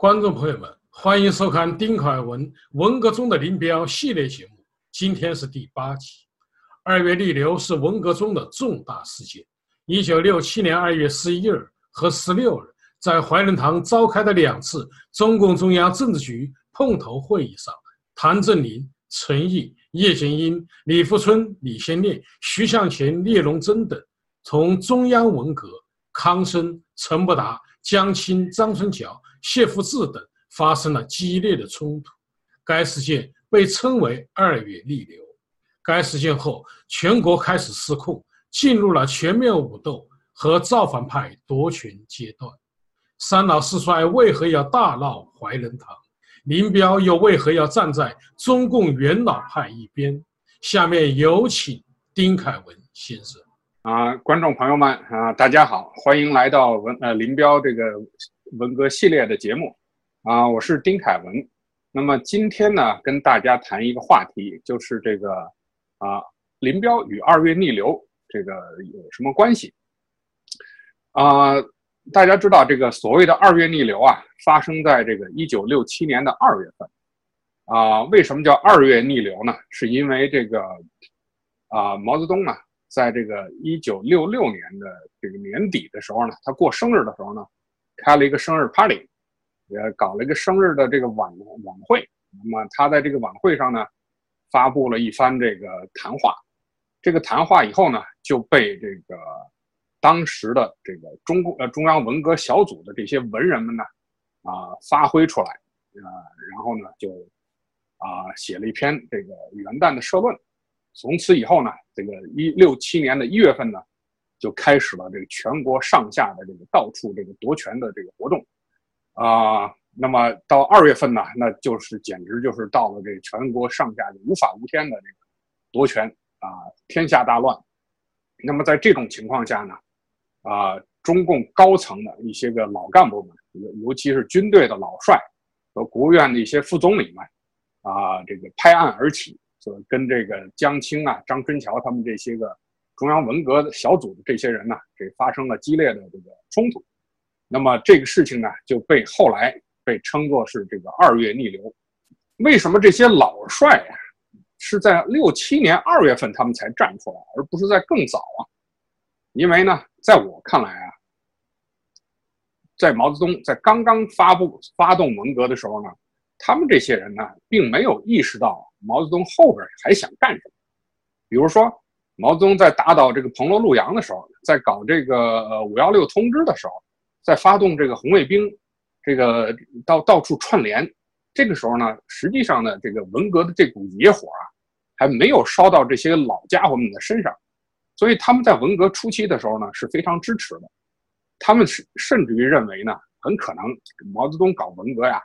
观众朋友们，欢迎收看丁凯文文革中的林彪系列节目。今天是第八集。二月逆流是文革中的重大事件。一九六七年二月十一日和十六日，在怀仁堂召开的两次中共中央政治局碰头会议上，谭震林、陈毅、叶剑英、李富春、李先念、徐向前、聂荣臻等，从中央文革康生、陈伯达、江青、张春桥、谢富治等发生了激烈的冲突。该事件被称为“二月逆流”。该事件后，全国开始失控，进入了全面武斗和造反派夺权阶段。三老四帅为何要大闹怀仁堂？林彪又为何要站在中共元老派一边？下面有请丁凯文先生。啊，观众朋友们啊，大家好，欢迎来到文呃林彪这个文革系列的节目。啊，我是丁凯文。那么今天呢，跟大家谈一个话题，就是这个啊，林彪与二月逆流这个有什么关系？啊。大家知道这个所谓的二月逆流啊，发生在这个一九六七年的二月份，啊，为什么叫二月逆流呢？是因为这个啊，毛泽东呢，在这个一九六六年的这个年底的时候呢，他过生日的时候呢，开了一个生日 party，也搞了一个生日的这个晚晚会。那么他在这个晚会上呢，发布了一番这个谈话，这个谈话以后呢，就被这个。当时的这个中共呃中央文革小组的这些文人们呢，啊发挥出来，啊然后呢就啊写了一篇这个元旦的社论，从此以后呢，这个一六七年的一月份呢，就开始了这个全国上下的这个到处这个夺权的这个活动，啊那么到二月份呢，那就是简直就是到了这个全国上下就无法无天的这个夺权啊天下大乱，那么在这种情况下呢。啊，中共高层的一些个老干部们，尤尤其是军队的老帅和国务院的一些副总理们，啊，这个拍案而起，就跟这个江青啊、张春桥他们这些个中央文革小组的这些人呢，这发生了激烈的这个冲突。那么这个事情呢，就被后来被称作是这个二月逆流。为什么这些老帅啊，是在六七年二月份他们才站出来，而不是在更早啊？因为呢，在我看来啊，在毛泽东在刚刚发布发动文革的时候呢，他们这些人呢，并没有意识到毛泽东后边还想干什么。比如说，毛泽东在打倒这个彭罗陆杨的时候，在搞这个五幺六通知的时候，在发动这个红卫兵，这个到到处串联，这个时候呢，实际上呢，这个文革的这股野火啊，还没有烧到这些老家伙们的身上。所以他们在文革初期的时候呢是非常支持的，他们是甚至于认为呢，很可能毛泽东搞文革呀，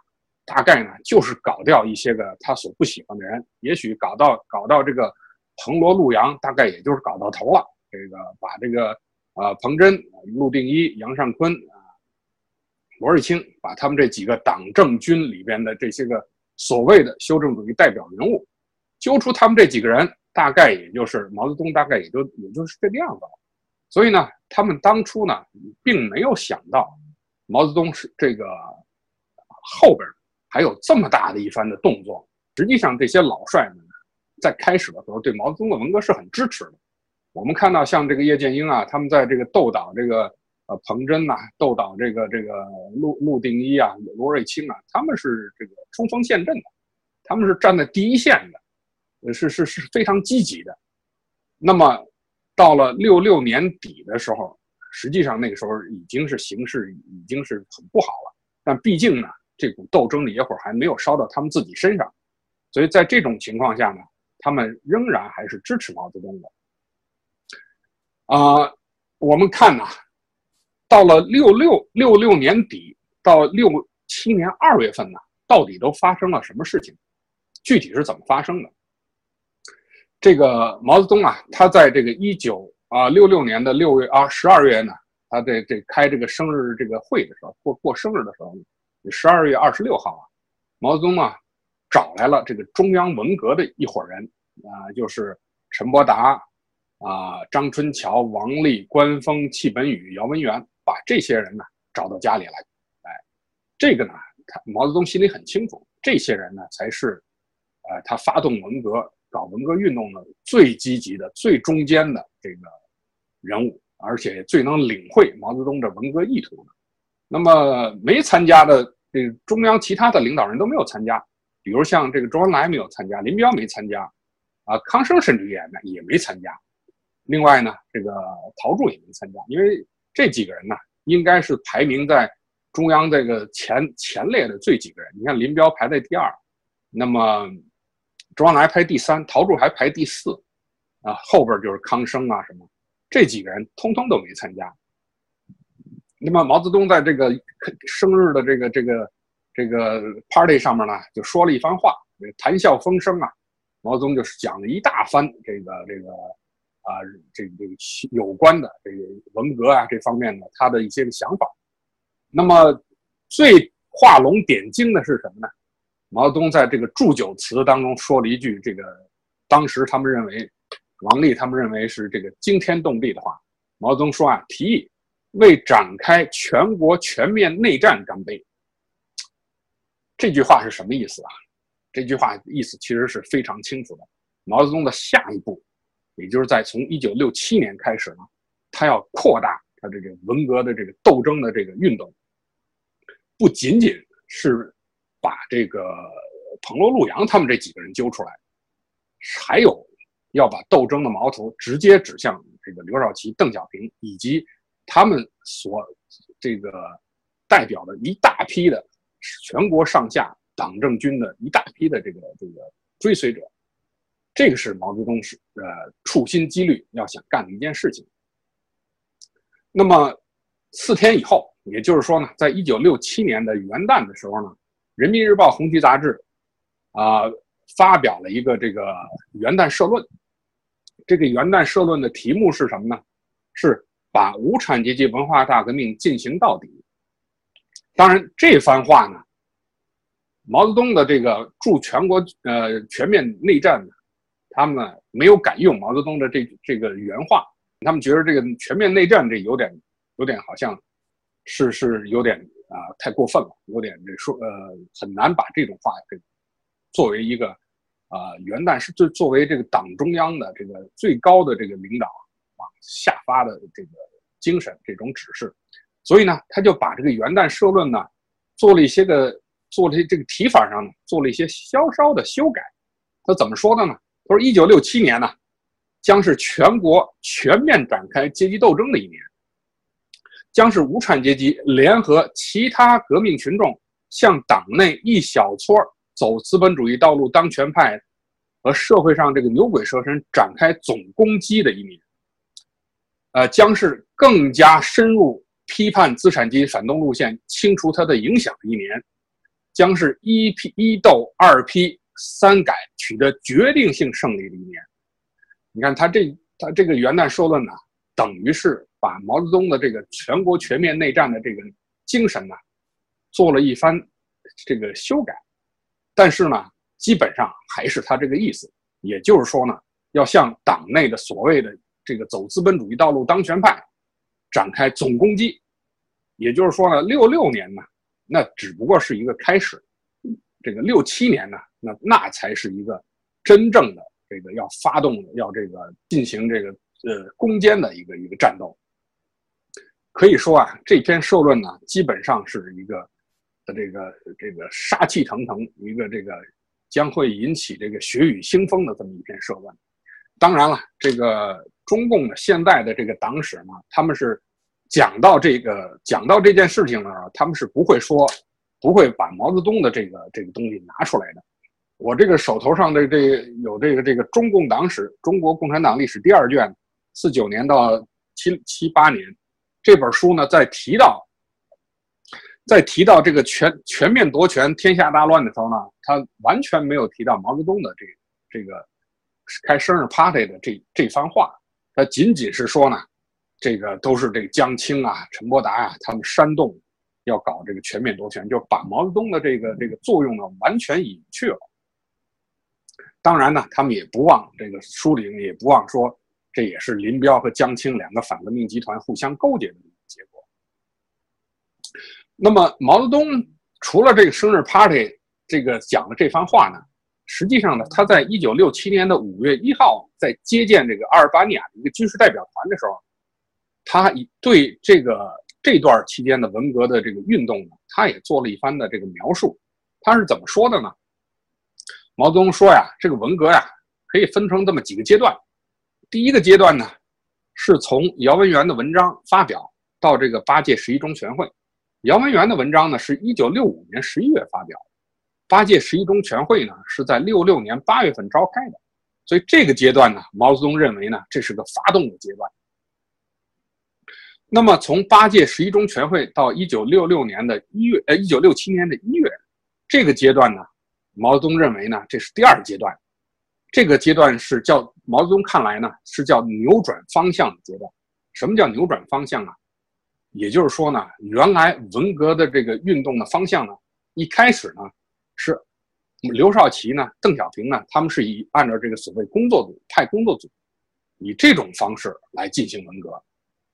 大概呢就是搞掉一些个他所不喜欢的人，也许搞到搞到这个彭罗陆杨，大概也就是搞到头了。这个把这个呃彭真、陆定一、杨尚昆啊、罗瑞卿，把他们这几个党政军里边的这些个所谓的修正主义代表人物，揪出他们这几个人。大概也就是毛泽东，大概也就也就是这个样子了。所以呢，他们当初呢，并没有想到毛泽东是这个后边还有这么大的一番的动作。实际上，这些老帅们在开始的时候对毛泽东的文革是很支持的。我们看到像这个叶剑英啊，他们在这个斗倒这个呃彭真呐，斗倒这个这个陆陆定一啊、罗瑞卿啊，他们是这个冲锋陷阵的，他们是站在第一线的。是是是非常积极的，那么到了六六年底的时候，实际上那个时候已经是形势已经是很不好了。但毕竟呢，这股斗争的野火还没有烧到他们自己身上，所以在这种情况下呢，他们仍然还是支持毛泽东的。啊，我们看呐，到了六六六六年底到六七年二月份呢，到底都发生了什么事情？具体是怎么发生的？这个毛泽东啊，他在这个一九啊六六年的六月啊十二月呢，他在这开这个生日这个会的时候，过过生日的时候，十二月二十六号啊，毛泽东啊找来了这个中央文革的一伙人啊，就是陈伯达啊、张春桥、王立、关锋、戚本禹、姚文元，把这些人呢找到家里来，哎，这个呢他毛泽东心里很清楚，这些人呢才是，呃，他发动文革、搞文革运动的最积极的、最中间的这个人物，而且最能领会毛泽东的文革意图的。那么没参加的这中央其他的领导人都没有参加，比如像这个周恩来没有参加，林彪没参加，啊，康生甚至也也没参加。另外呢，这个陶铸也没参加，因为这几个人呢，应该是排名在中央这个前前列的最几个人。你看林彪排在第二，那么周恩来排第三，陶铸还排第四，啊，后边就是康生啊什么，这几个人通通都没参加。那么毛泽东在这个生日的这个这个这个 party 上面呢，就说了一番话，谈笑风生啊。毛泽东就是讲了一大番这个这个。啊，这个这个有关的这个文革啊这方面的他的一些想法，那么最画龙点睛的是什么呢？毛泽东在这个祝酒词当中说了一句这个当时他们认为王立他们认为是这个惊天动地的话。毛泽东说啊，提议为展开全国全面内战干杯。这句话是什么意思啊？这句话意思其实是非常清楚的。毛泽东的下一步。也就是在从一九六七年开始呢，他要扩大他这个文革的这个斗争的这个运动，不仅仅是把这个彭罗陆杨他们这几个人揪出来，还有要把斗争的矛头直接指向这个刘少奇、邓小平以及他们所这个代表的一大批的全国上下党政军的一大批的这个这个追随者。这个是毛泽东是呃处心积虑要想干的一件事情。那么四天以后，也就是说呢，在一九六七年的元旦的时候呢，《人民日报》红旗杂志啊发表了一个这个元旦社论。这个元旦社论的题目是什么呢？是把无产阶级文化大革命进行到底。当然，这番话呢，毛泽东的这个祝全国呃全面内战呢。他们呢没有敢用毛泽东的这这个原话，他们觉得这个全面内战这有点有点好像是是有点啊太过分了，有点这说呃很难把这种话给作为一个啊元旦是作作为这个党中央的这个最高的这个领导下发的这个精神这种指示，所以呢他就把这个元旦社论呢做了一些个做了这个提法上呢做了一些稍稍的修改，他怎么说的呢？他说：“一九六七年呢，将是全国全面展开阶级斗争的一年，将是无产阶级联合其他革命群众向党内一小撮走资本主义道路当权派和社会上这个牛鬼蛇神展开总攻击的一年。呃，将是更加深入批判资产阶级反动路线、清除它的影响的一年，将是一批一斗二批。”三改取得决定性胜利的一年，你看他这他这个元旦说论呢，等于是把毛泽东的这个全国全面内战的这个精神呢，做了一番这个修改，但是呢，基本上还是他这个意思，也就是说呢，要向党内的所谓的这个走资本主义道路当权派展开总攻击，也就是说呢，六六年呢，那只不过是一个开始。这个六七年呢，那那才是一个真正的这个要发动、要这个进行这个呃攻坚的一个一个战斗。可以说啊，这篇社论呢，基本上是一个的这个这个杀气腾腾，一个这个将会引起这个血雨腥风的这么一篇社论。当然了，这个中共的现在的这个党史呢，他们是讲到这个讲到这件事情呢，他们是不会说。不会把毛泽东的这个这个东西拿出来的。我这个手头上的这有这个这个中共党史，中国共产党历史第二卷，四九年到七七八年这本书呢，在提到，在提到这个全全面夺权、天下大乱的时候呢，他完全没有提到毛泽东的这这个开生日 party 的这这番话，他仅仅是说呢，这个都是这个江青啊、陈伯达呀，他们煽动。要搞这个全面夺权，就把毛泽东的这个这个作用呢完全隐去了。当然呢，他们也不忘这个书里也不忘说，这也是林彪和江青两个反革命集团互相勾结的结果。那么毛泽东除了这个生日 party 这个讲的这番话呢，实际上呢，他在一九六七年的五月一号在接见这个阿尔巴尼亚的一个军事代表团的时候，他以对这个这段期间的文革的这个运动呢，他也做了一番的这个描述。他是怎么说的呢？毛泽东说呀，这个文革呀，可以分成这么几个阶段。第一个阶段呢，是从姚文元的文章发表到这个八届十一中全会。姚文元的文章呢，是一九六五年十一月发表；八届十一中全会呢，是在六六年八月份召开的。所以这个阶段呢，毛泽东认为呢，这是个发动的阶段。那么从八届十一中全会到一九六六年的一月，呃，一九六七年的一月，这个阶段呢，毛泽东认为呢，这是第二阶段。这个阶段是叫毛泽东看来呢，是叫扭转方向的阶段。什么叫扭转方向啊？也就是说呢，原来文革的这个运动的方向呢，一开始呢是刘少奇呢、邓小平呢，他们是以按照这个所谓工作组派工作组，以这种方式来进行文革。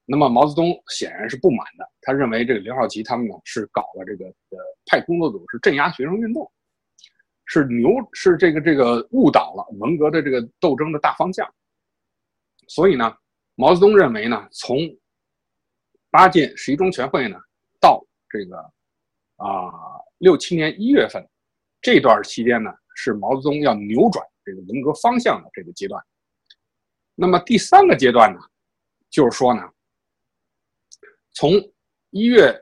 那么毛泽东显然是不满的，他认为这个刘少奇他们呢是搞了这个呃派工作组是镇压学生运动。是牛是这个这个误导了文革的这个斗争的大方向，所以呢，毛泽东认为呢，从八届十一中全会呢到这个啊六七年一月份这段期间呢，是毛泽东要扭转这个文革方向的这个阶段。那么第三个阶段呢，就是说呢，从一月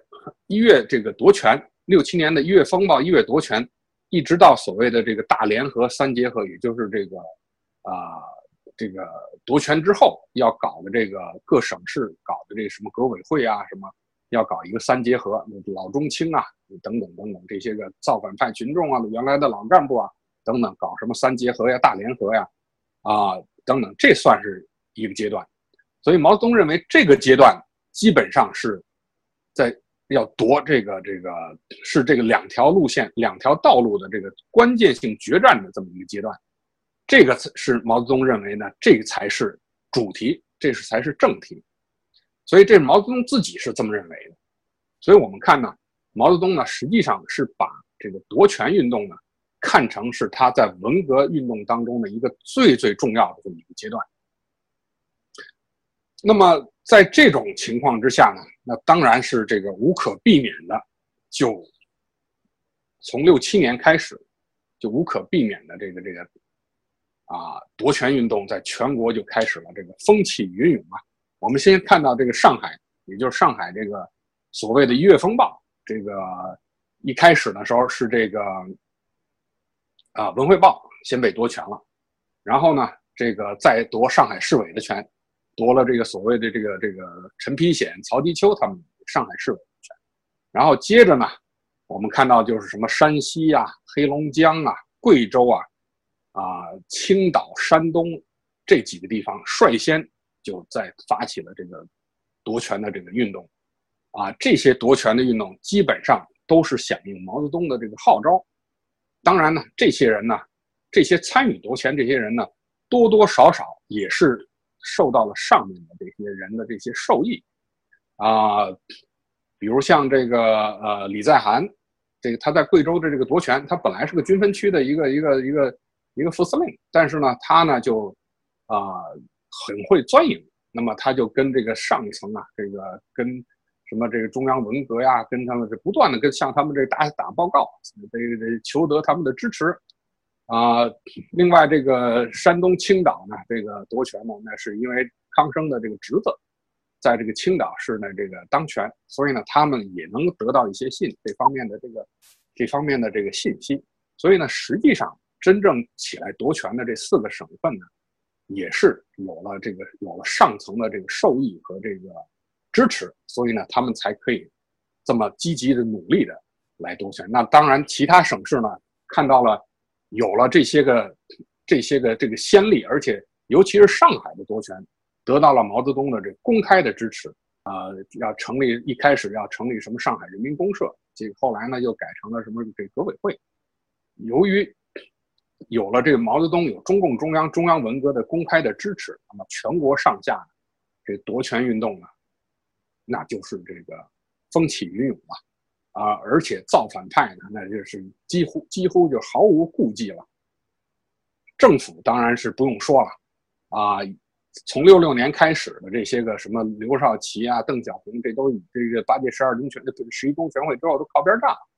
一月这个夺权，六七年的一月风暴，一月夺权。一直到所谓的这个大联合三结合，也就是这个，啊，这个夺权之后要搞的这个各省市搞的这个什么革委会啊，什么要搞一个三结合，老中青啊，等等等等这些个造反派群众啊，原来的老干部啊，等等搞什么三结合呀、大联合呀，啊，等等，这算是一个阶段。所以毛泽东认为这个阶段基本上是在。要夺这个这个是这个两条路线、两条道路的这个关键性决战的这么一个阶段，这个是毛泽东认为呢，这个才是主题，这是才是正题，所以这毛泽东自己是这么认为的。所以我们看呢，毛泽东呢实际上是把这个夺权运动呢看成是他在文革运动当中的一个最最重要的这么一个阶段。那么在这种情况之下呢？那当然是这个无可避免的，就从六七年开始，就无可避免的这个这个啊夺权运动在全国就开始了，这个风起云涌啊。我们先看到这个上海，也就是上海这个所谓的一月风暴，这个一开始的时候是这个啊文汇报先被夺权了，然后呢这个再夺上海市委的权。夺了这个所谓的这个这个陈丕显、曹迪秋他们上海市委的权，然后接着呢，我们看到就是什么山西呀、黑龙江啊、贵州啊、啊青岛、山东这几个地方率先就在发起了这个夺权的这个运动，啊，这些夺权的运动基本上都是响应毛泽东的这个号召。当然呢，这些人呢，这些参与夺权这些人呢，多多少少也是。受到了上面的这些人的这些授意，啊，比如像这个呃李在涵，这个他在贵州的这个夺权，他本来是个军分区的一个一个一个一个副司令，但是呢，他呢就啊很会钻营，那么他就跟这个上层啊，这个跟什么这个中央文革呀，跟他们这不断的跟向他们这打打报告，这这求得他们的支持。啊，另外这个山东青岛呢，这个夺权呢，那是因为康生的这个侄子，在这个青岛市呢这个当权，所以呢他们也能得到一些信这方面的这个这方面的这个信息，所以呢实际上真正起来夺权的这四个省份呢，也是有了这个有了上层的这个受益和这个支持，所以呢他们才可以这么积极的努力的来夺权。那当然其他省市呢看到了。有了这些个这些个这个先例，而且尤其是上海的夺权，得到了毛泽东的这公开的支持啊，要成立一开始要成立什么上海人民公社，这个后来呢又改成了什么这革委会。由于有了这个毛泽东有中共中央中央文革的公开的支持，那么全国上下这夺权运动呢，那就是这个风起云涌了啊，而且造反派呢，那就是几乎几乎就毫无顾忌了。政府当然是不用说了，啊，从六六年开始的这些个什么刘少奇啊、邓小平，这都以这个八届十二中全、十一中全会之后都靠边站了。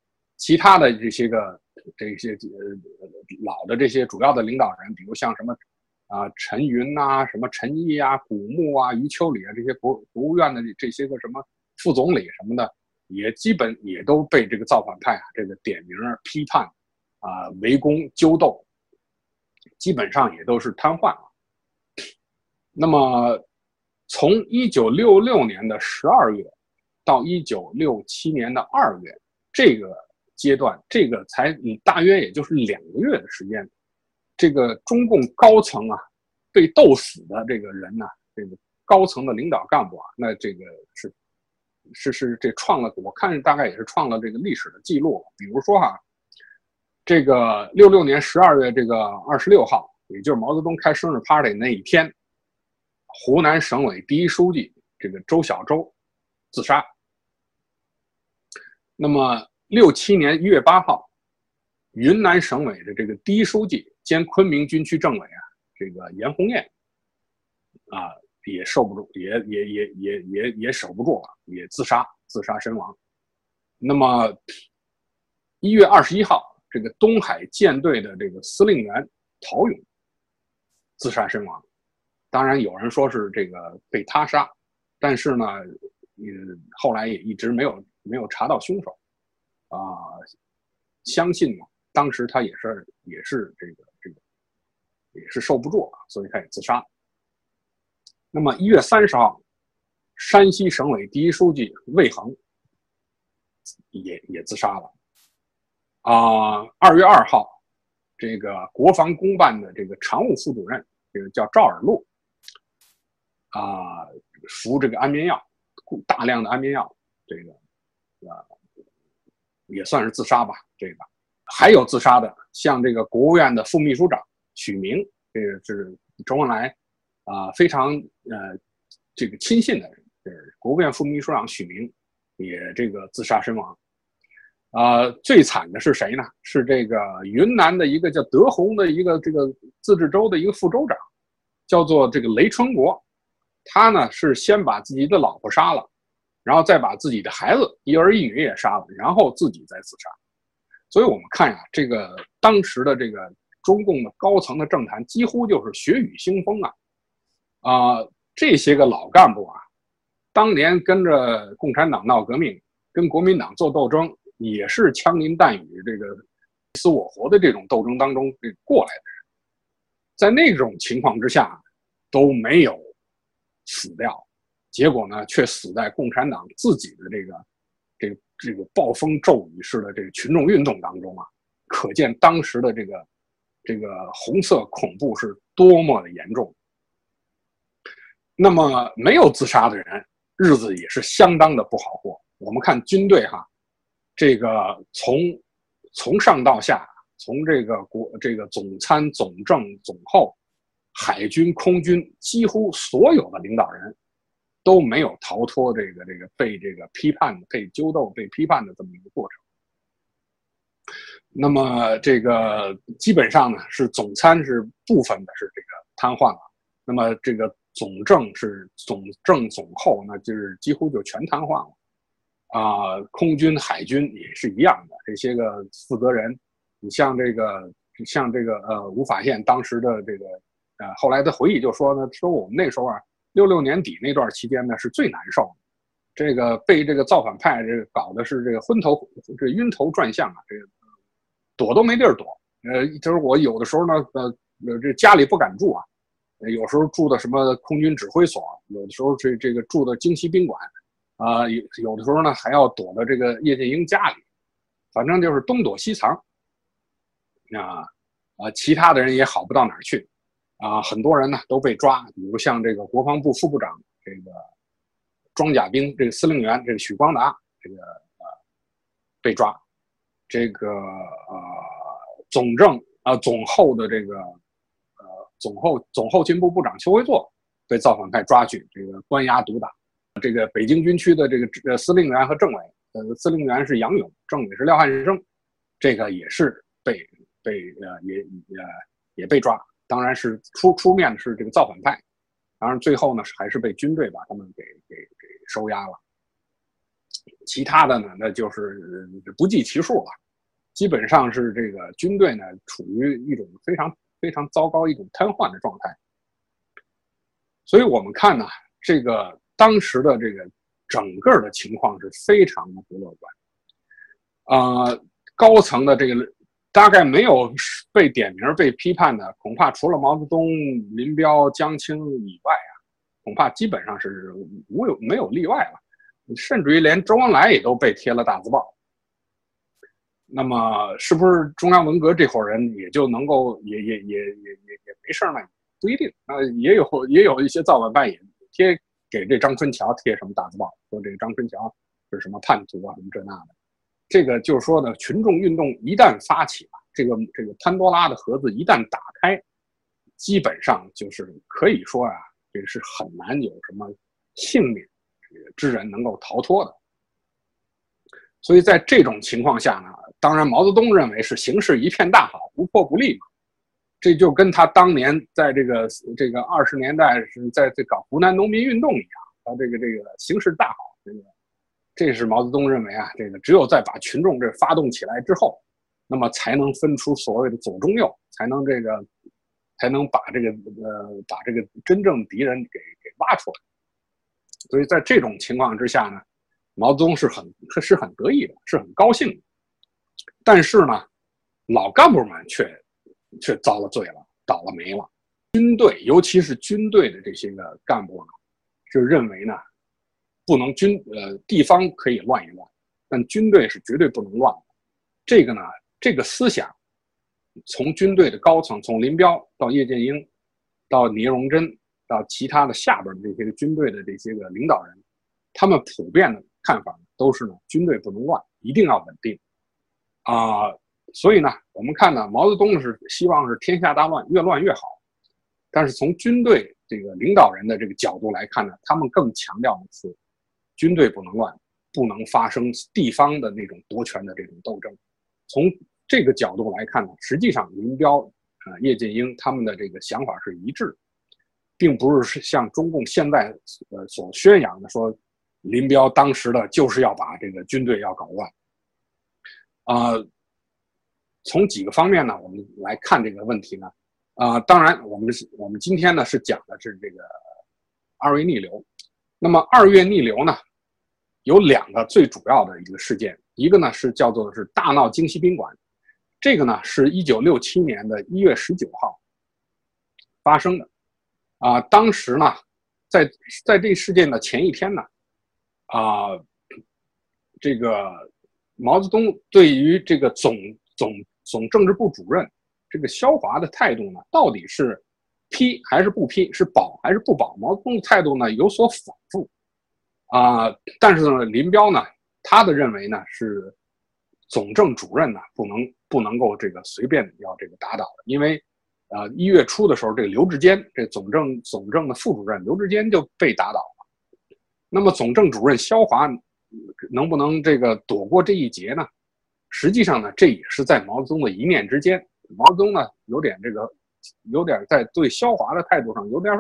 其他的这些个这些呃老的这些主要的领导人，比如像什么啊陈云呐、什么陈毅啊、古牧啊、余秋里啊这些国国务院的这些个什么副总理什么的，也基本也都被这个造反派啊这个点名批判啊围攻揪斗。基本上也都是瘫痪了。那么，从一九六六年的十二月到一九六七年的二月这个阶段，这个才嗯大约也就是两个月的时间，这个中共高层啊被斗死的这个人呢，这个高层的领导干部啊，那这个是是是这创了，我看大概也是创了这个历史的记录。比如说哈。这个六六年十二月这个二十六号，也就是毛泽东开生日 party 那一天，湖南省委第一书记这个周小舟自杀。那么六七年一月八号，云南省委的这个第一书记兼昆明军区政委啊，这个严红艳啊，也受不住，也也也也也也守不住了，也自杀，自杀身亡。那么一月二十一号。这个东海舰队的这个司令员陶勇自杀身亡，当然有人说是这个被他杀，但是呢，嗯，后来也一直没有没有查到凶手，啊，相信呢，当时他也是也是这个这个也是受不住了，所以他也自杀。那么一月三十号，山西省委第一书记魏恒也也自杀了。啊，二月二号，这个国防公办的这个常务副主任，这个叫赵尔陆，啊，服这个安眠药，大量的安眠药，这个，啊，也算是自杀吧。这个还有自杀的，像这个国务院的副秘书长许明，这个是周恩来啊非常呃这个亲信的人，就是国务院副秘书长许明，也这个自杀身亡。啊，最惨的是谁呢？是这个云南的一个叫德宏的一个这个自治州的一个副州长，叫做这个雷春国。他呢是先把自己的老婆杀了，然后再把自己的孩子一儿一女也杀了，然后自己再自杀。所以我们看呀，这个当时的这个中共的高层的政坛几乎就是血雨腥风啊！啊，这些个老干部啊，当年跟着共产党闹革命，跟国民党做斗争。也是枪林弹雨、这个死我活的这种斗争当中这过来的人，在那种情况之下都没有死掉，结果呢却死在共产党自己的这个这这个暴风骤雨式的这个群众运动当中啊，可见当时的这个这个红色恐怖是多么的严重。那么没有自杀的人，日子也是相当的不好过。我们看军队哈。这个从从上到下，从这个国这个总参总政总后，海军空军几乎所有的领导人，都没有逃脱这个这个被这个批判、被揪斗、被批判的这么一个过程。那么这个基本上呢，是总参是部分的是这个瘫痪了，那么这个总政是总政总后，那就是几乎就全瘫痪了。啊，空军、海军也是一样的，这些个负责人，你像这个，像这个呃，吴法宪当时的这个，呃，后来的回忆就说呢，说我们那时候啊，六六年底那段期间呢是最难受的，这个被这个造反派这个搞的是这个昏头这晕头转向啊，这个躲都没地儿躲，呃，就是我有的时候呢，呃，这家里不敢住啊，有时候住的什么空军指挥所，有的时候这这个住的京西宾馆。啊，有有的时候呢，还要躲到这个叶剑英家里，反正就是东躲西藏。啊啊，其他的人也好不到哪儿去，啊，很多人呢都被抓，比如像这个国防部副部长这个装甲兵这个司令员这个许光达，这个呃被抓，这个呃总政啊总后的这个呃总后总后勤部部长邱维作被造反派抓去，这个关押毒打。这个北京军区的这个呃司令员和政委呃司令员是杨勇，政委是廖汉生，这个也是被被呃也也也被抓，当然是出出面的是这个造反派，当然最后呢还是被军队把他们给给给收押了。其他的呢，那就是不计其数了，基本上是这个军队呢处于一种非常非常糟糕一种瘫痪的状态。所以我们看呢，这个当时的这个整个的情况是非常的不乐观。啊，高层的这个大概没有被点名被批判的，恐怕除了毛泽东、林彪、江青以外啊，恐怕基本上是无有没有例外了。甚至于连周恩来也都被贴了大字报。那么，是不是中央文革这伙人也就能够也也也也也也没事呢？不一定啊，也有也有一些造反派也贴给这张春桥贴什么大字报，说这个张春桥是什么叛徒啊，什么这那的。这个就是说呢，群众运动一旦发起了，这个这个潘多拉的盒子一旦打开，基本上就是可以说啊，这是很难有什么幸免之人能够逃脱的。所以在这种情况下呢，当然毛泽东认为是形势一片大好，不破不立嘛。这就跟他当年在这个这个二十年代是在在搞湖南农民运动一样，他这个这个形势大好，这个这是毛泽东认为啊，这个只有在把群众这发动起来之后，那么才能分出所谓的左中右，才能这个才能把这个呃把这个真正敌人给给挖出来。所以在这种情况之下呢，毛泽东是很是很得意的，是很高兴的。但是呢，老干部们却。却遭了罪了，倒了霉了。军队，尤其是军队的这些个干部呢，就认为呢，不能军呃地方可以乱一乱，但军队是绝对不能乱的。这个呢，这个思想，从军队的高层，从林彪到叶剑英，到聂荣臻，到其他的下边的这些个军队的这些个领导人，他们普遍的看法都是呢，军队不能乱，一定要稳定，啊。所以呢，我们看呢，毛泽东是希望是天下大乱，越乱越好。但是从军队这个领导人的这个角度来看呢，他们更强调的是，军队不能乱，不能发生地方的那种夺权的这种斗争。从这个角度来看呢，实际上林彪啊、叶剑英他们的这个想法是一致，并不是像中共现在呃所宣扬的说，林彪当时的就是要把这个军队要搞乱，啊。从几个方面呢，我们来看这个问题呢，啊，当然，我们我们今天呢是讲的是这个二月逆流。那么二月逆流呢，有两个最主要的一个事件，一个呢是叫做是大闹京西宾馆，这个呢是一九六七年的一月十九号发生的，啊，当时呢，在在这事件的前一天呢，啊，这个毛泽东对于这个总总总政治部主任这个肖华的态度呢，到底是批还是不批，是保还是不保？毛泽东的态度呢有所反复啊。但是呢，林彪呢，他的认为呢是总政主任呢不能不能够这个随便要这个打倒的，因为呃一月初的时候，这个刘志坚这总政总政的副主任刘志坚就被打倒了。那么总政主任肖华能不能这个躲过这一劫呢？实际上呢，这也是在毛泽东的一念之间。毛泽东呢，有点这个，有点在对萧华的态度上有点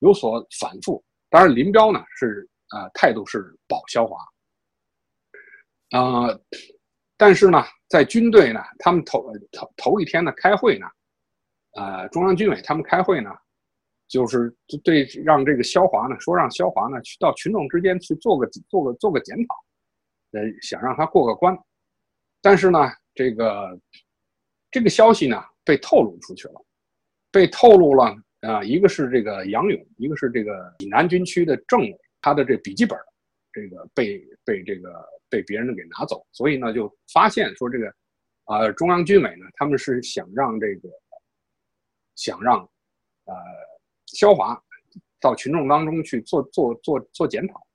有所反复。当然，林彪呢是啊，态度是保萧华。啊，但是呢，在军队呢，他们头头头一天呢开会呢，呃，中央军委他们开会呢，就是对让这个萧华呢说让萧华呢去到群众之间去做个做个做个检讨，呃，想让他过个关。但是呢，这个这个消息呢被透露出去了，被透露了啊，一个是这个杨勇，一个是这个济南军区的政委，他的这笔记本，这个被被这个被别人给拿走，所以呢就发现说这个啊中央军委呢他们是想让这个想让呃肖华到群众当中去做做做做检讨，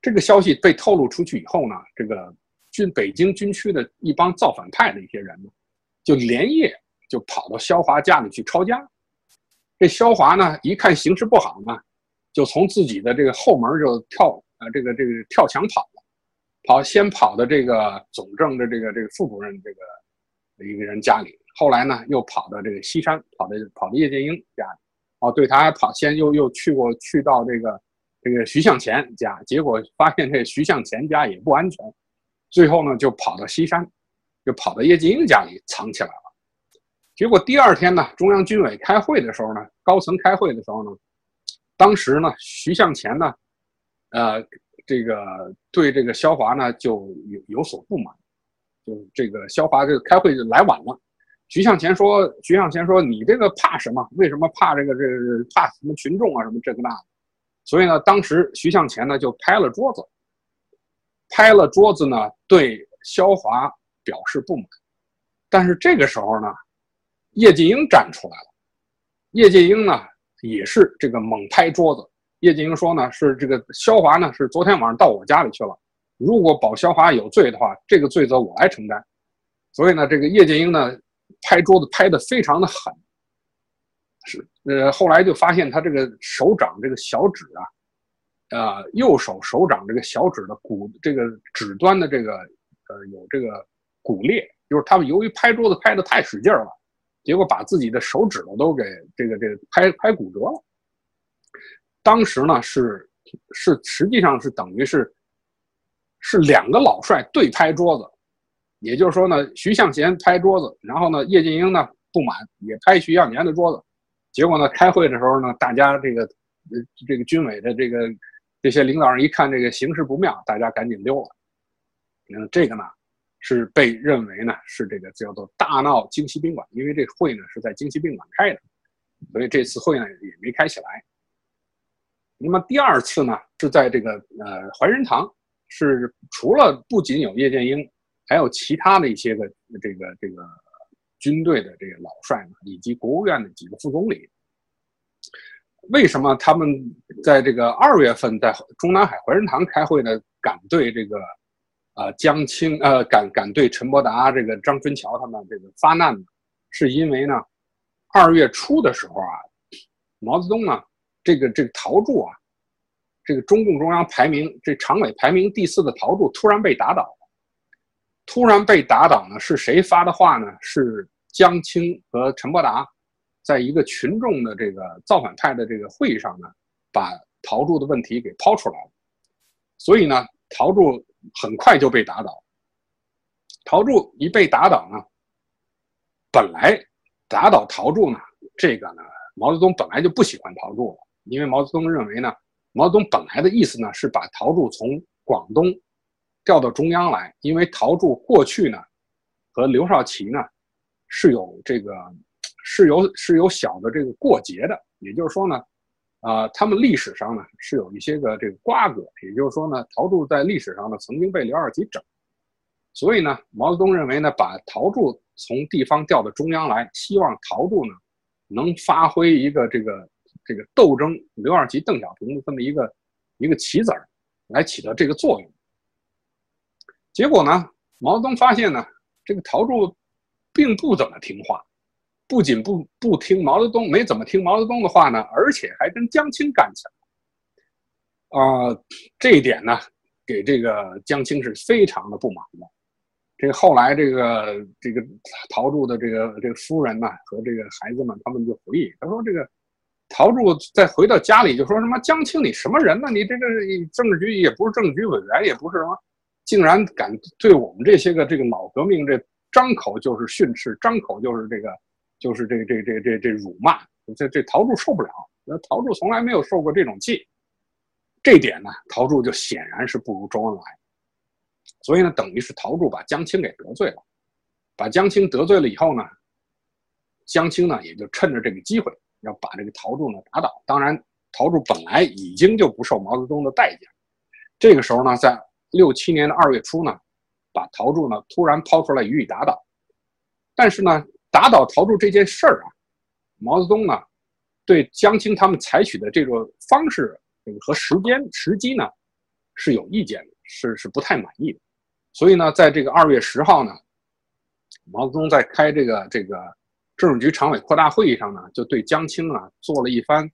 这个消息被透露出去以后呢，这个。军北京军区的一帮造反派的一些人呢，就连夜就跑到萧华家里去抄家。这萧华呢，一看形势不好呢，就从自己的这个后门就跳呃这个这个跳墙跑了。跑先跑的这个总政的这个这个副主任这个一个人家里，后来呢又跑到这个西山，跑到跑到叶剑英家里。哦，对，他还跑先又又去过去到这个这个徐向前家，结果发现这徐向前家也不安全，最后呢就跑到西山，就跑到叶剑英家里藏起来了。结果第二天呢，中央军委开会的时候呢，高层开会的时候呢，当时呢，徐向前呢，呃，这个对这个萧华呢就有有所不满，就这个萧华这个开会就来晚了。徐向前说：“徐向前说，你这个怕什么？为什么怕这个？这怕什么群众啊？什么这个那的？所以呢，当时徐向前呢就拍了桌子，拍了桌子呢，对萧华表示不满。但是这个时候呢。”叶剑英站出来了，叶剑英呢也是这个猛拍桌子。叶剑英说呢，是这个肖华呢是昨天晚上到我家里去了，如果保肖华有罪的话，这个罪责我来承担。所以呢，这个叶剑英呢拍桌子拍的非常的狠，是呃后来就发现他这个手掌这个小指啊，呃右手手掌这个小指的骨这个指端的这个呃有这个骨裂，就是他们由于拍桌子拍的太使劲了。结果把自己的手指头都给这个这个拍拍骨折了。当时呢是是实际上是等于是是两个老帅对拍桌子，也就是说呢，徐向前拍桌子，然后呢，叶剑英呢不满也拍徐向前的桌子。结果呢，开会的时候呢，大家这个这个军委的这个这些领导人一看这个形势不妙，大家赶紧溜了。嗯，这个呢。是被认为呢是这个叫做大闹京西宾馆，因为这会呢是在京西宾馆开的，所以这次会呢也没开起来。那么第二次呢是在这个呃怀仁堂，是除了不仅有叶剑英，还有其他的一些个这个这个军队的这个老帅呢，以及国务院的几个副总理。为什么他们在这个二月份在中南海怀仁堂开会呢？敢对这个？啊，江青呃，敢敢对陈伯达这个张春桥他们这个发难呢，是因为呢，二月初的时候啊，毛泽东呢，这个这个陶铸啊，这个中共中央排名这常委排名第四的陶铸突然被打倒。突然被打倒呢，是谁发的话呢？是江青和陈伯达，在一个群众的这个造反派的这个会议上呢，把陶铸的问题给抛出来了。所以呢，陶铸。很快就被打倒。陶铸一被打倒呢，本来打倒陶铸呢，这个呢，毛泽东本来就不喜欢陶铸了，因为毛泽东认为呢，毛泽东本来的意思呢是把陶铸从广东调到中央来，因为陶铸过去呢和刘少奇呢是有这个是有是有小的这个过节的，也就是说呢。啊，他们历史上呢是有一些个这个瓜葛，也就是说呢，陶铸在历史上呢曾经被刘少奇整，所以呢，毛泽东认为呢，把陶铸从地方调到中央来，希望陶铸呢能发挥一个这个这个斗争刘少奇、邓小平的这么一个一个棋子儿，来起到这个作用。结果呢，毛泽东发现呢，这个陶铸并不怎么听话。不仅不不听毛泽东，没怎么听毛泽东的话呢，而且还跟江青干起来了。啊，这一点呢，给这个江青是非常的不满的。这后来这个这个陶铸的这个这个夫人呢和这个孩子们，他们就回忆，他说这个陶铸再回到家里就说什么江青你什么人呢？你这个政治局也不是政治局委员，也不是什么，竟然敢对我们这些个这个老革命这张口就是训斥，张口就是这个。就是这这这这这辱骂，这这陶铸受不了。那陶铸从来没有受过这种气，这点呢，陶铸就显然是不如周恩来。所以呢，等于是陶铸把江青给得罪了。把江青得罪了以后呢，江青呢也就趁着这个机会要把这个陶铸呢打倒。当然，陶铸本来已经就不受毛泽东的待见。这个时候呢，在六七年的二月初呢，把陶铸呢突然抛出来予以打倒。但是呢。打倒陶铸这件事儿啊，毛泽东呢，对江青他们采取的这个方式和时间时机呢，是有意见的，是是不太满意的。所以呢，在这个二月十号呢，毛泽东在开这个这个政治局常委扩大会议上呢，就对江青啊做了一番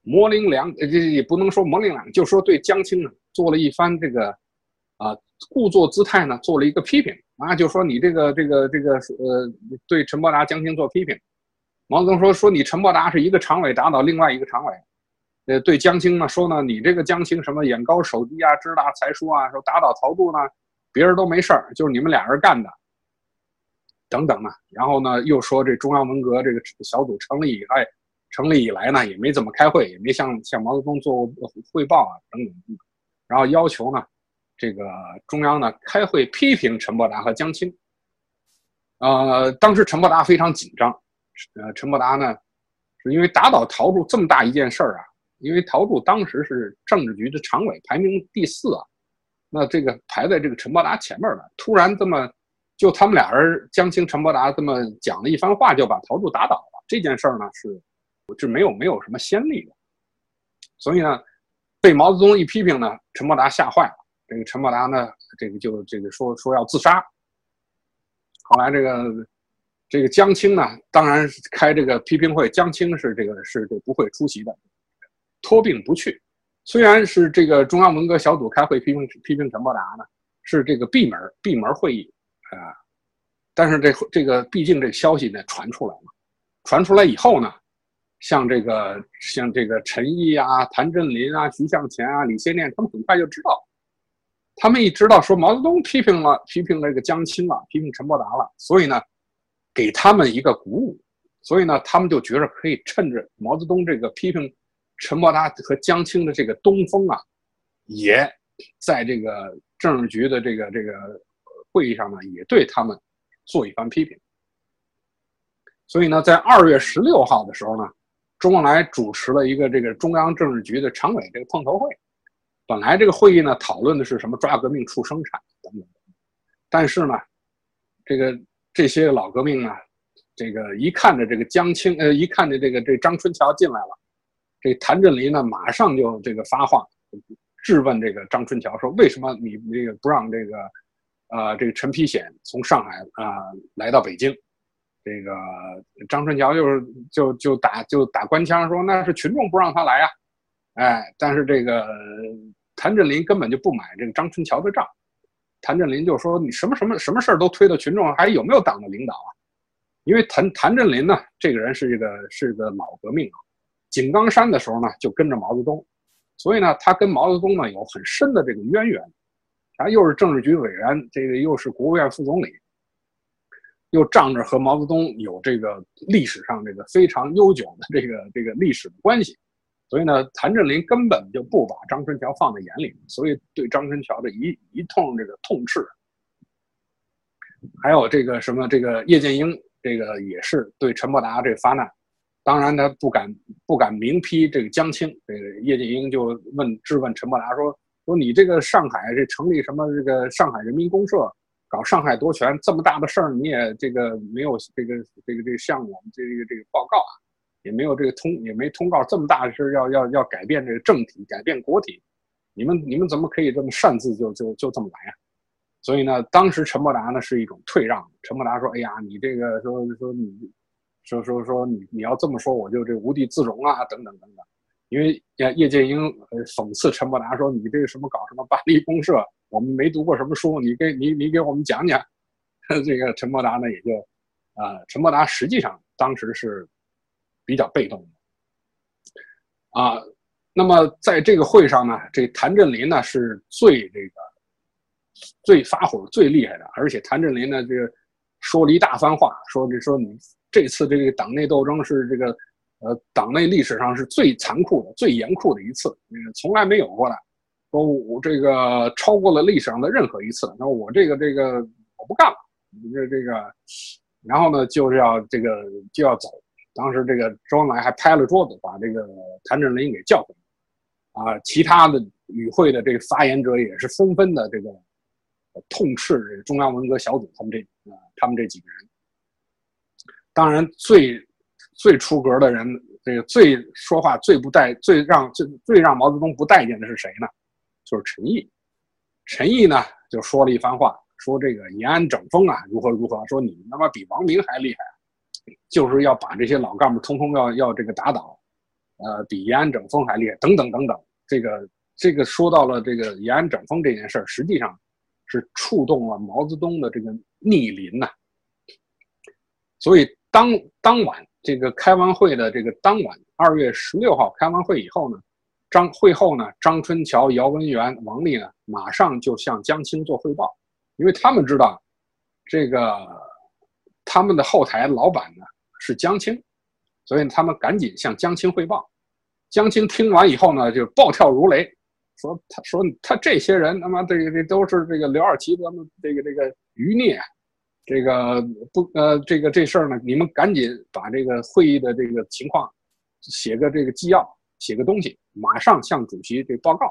模棱两，这也不能说模棱两，就说对江青呢做了一番这个啊故作姿态呢，做了一个批评啊，就说你这个这个这个呃，对陈伯达江青做批评。毛泽东说说你陈伯达是一个常委打倒另外一个常委，呃，对江青呢说呢，你这个江青什么眼高手低啊，知大才疏啊，说打倒陶铸呢，别人都没事儿，就是你们俩人干的，等等呢。然后呢，又说这中央文革这个小组成立以来，成立以来呢，也没怎么开会，也没向向毛泽东做汇报啊，等等。然后要求呢，这个中央呢开会批评陈伯达和江青。呃，当时陈伯达非常紧张。呃，陈伯达呢，是因为打倒陶铸这么大一件事儿啊，因为陶铸当时是政治局的常委，排名第四啊，那这个排在这个陈伯达前面了。突然这么，就他们俩人江青、陈伯达这么讲了一番话，就把陶铸打倒了。这件事儿呢，是是没有没有什么先例的。所以呢，被毛泽东一批评呢，陈伯达吓坏了。这个陈伯达呢，这个就这个说说要自杀。后来这个。这个江青呢，当然开这个批评会，江青是这个是这不会出席的，托病不去。虽然是这个中央文革小组开会批评批评陈伯达呢，是这个闭门闭门会议啊，但是这这个毕竟这消息呢传出来了，传出来以后呢，像这个像这个陈毅啊、谭震林啊、徐向前啊、李先念，他们很快就知道，他们一知道说毛泽东批评了批评这个江青了，批评陈伯达了，所以呢。给他们一个鼓舞，所以呢，他们就觉着可以趁着毛泽东这个批评陈伯达和江青的这个东风啊，也在这个政治局的这个这个会议上呢，也对他们做一番批评。所以呢，在二月十六号的时候呢，周恩来主持了一个这个中央政治局的常委这个碰头会。本来这个会议呢，讨论的是什么抓革命促生产等等，但是呢，这个。这些老革命啊，这个一看着这个江青，呃，一看着这个这张春桥进来了，这谭震林呢，马上就这个发话质问这个张春桥，说为什么你这个不让这个，呃，这个陈丕显从上海啊来到北京？这个张春桥就是就就打就打官腔说那是群众不让他来啊，哎，但是这个谭震林根本就不买这个张春桥的账。谭震林就说：“你什么什么什么事儿都推到群众，还有没有党的领导啊？因为谭谭震林呢，这个人是一个是个老革命啊。井冈山的时候呢，就跟着毛泽东，所以呢，他跟毛泽东呢有很深的这个渊源。他又是政治局委员，这个又是国务院副总理，又仗着和毛泽东有这个历史上这个非常悠久的这个这个历史的关系。”所以呢，谭震林根本就不把张春桥放在眼里，所以对张春桥的一一通这个痛斥。还有这个什么，这个叶剑英，这个也是对陈伯达这发难。当然他不敢不敢明批这个江青。这个叶剑英就问质问陈伯达说：“说你这个上海这成立什么这个上海人民公社，搞上海夺权这么大的事儿，你也这个没有这个这个这个向我们这个这个报告啊？”也没有这个通，也没通告这么大的事要要要改变这个政体，改变国体，你们你们怎么可以这么擅自就就就这么来啊？所以呢，当时陈伯达呢是一种退让。陈伯达说：“哎呀，你这个说说你，说说说你你要这么说，我就这无地自容啊，等等等等。”因为叶叶剑英讽刺陈伯达说：“你这什么搞什么巴黎公社，我们没读过什么书，你给你你给我们讲讲。”这个陈伯达呢也就啊，陈伯达实际上当时是。比较被动的啊，那么在这个会上呢，这谭震林呢是最这个最发火、最厉害的，而且谭震林呢这个说了一大番话，说这说你这次这个党内斗争是这个呃党内历史上是最残酷的、最严酷的一次，那个从来没有过的，说我这个超过了历史上的任何一次，那我这个这个我不干了，这这个，然后呢就是要这个就要走。当时这个周恩来还拍了桌子，把这个谭震林给叫回来，啊，其他的与会的这个发言者也是纷纷的这个痛斥这中央文革小组他们这啊他们这几个人。当然，最最出格的人，这个最说话最不待、最让最最让毛泽东不待见的是谁呢？就是陈毅。陈毅呢就说了一番话，说这个延安整风啊如何如何，说你他妈比王明还厉害。就是要把这些老干部通通要要这个打倒，呃，比延安整风还厉害，等等等等。这个这个说到了这个延安整风这件事儿，实际上是触动了毛泽东的这个逆鳞呐。所以当当晚这个开完会的这个当晚，二月十六号开完会以后呢，张会后呢，张春桥、姚文元、王立呢，马上就向江青做汇报，因为他们知道这个他们的后台老板呢是江青，所以他们赶紧向江青汇报。江青听完以后呢，就暴跳如雷，说：“他说他这些人他妈这个这都是这个刘二奇他们这个这个余孽。”这个不呃，这个这事儿呢，你们赶紧把这个会议的这个情况写个这个纪要，写个东西，马上向主席这报告。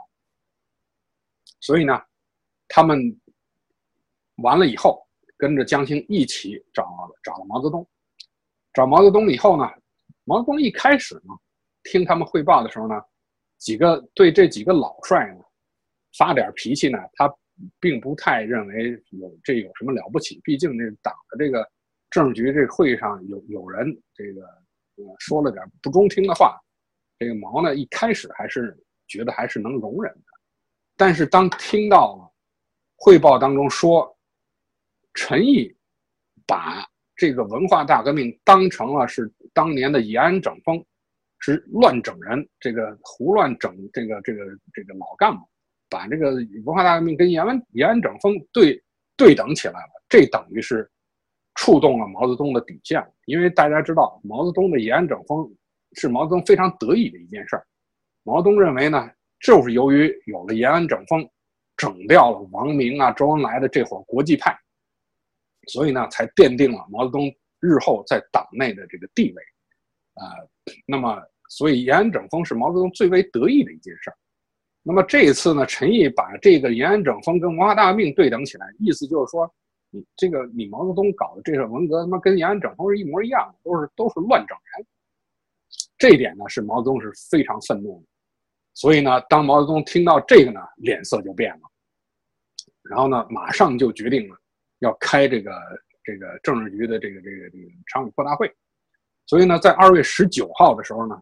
所以呢，他们完了以后，跟着江青一起找找了毛泽东。找毛泽东以后呢，毛泽东一开始呢，听他们汇报的时候呢，几个对这几个老帅呢发点脾气呢，他。并不太认为有这有什么了不起，毕竟这党的这个政治局这会议上有有人这个呃说了点不中听的话，这个毛呢一开始还是觉得还是能容忍的，但是当听到了汇报当中说陈毅把这个文化大革命当成了是当年的延安整风，是乱整人，这个胡乱整这个这个这个老干部。把这个文化大革命跟延安延安整风对对等起来了，这等于是触动了毛泽东的底线。因为大家知道，毛泽东的延安整风是毛泽东非常得意的一件事儿。毛泽东认为呢，就是由于有了延安整风，整掉了王明啊、周恩来的这伙国际派，所以呢，才奠定了毛泽东日后在党内的这个地位。啊，那么，所以延安整风是毛泽东最为得意的一件事儿。那么这一次呢，陈毅把这个延安整风跟文化大革命对等起来，意思就是说，你这个你毛泽东搞的这个文革，他妈跟延安整风是一模一样的，都是都是乱整人。这一点呢，是毛泽东是非常愤怒的。所以呢，当毛泽东听到这个呢，脸色就变了，然后呢，马上就决定了要开这个这个政治局的这个这个这个常委扩大会。所以呢，在二月十九号的时候呢，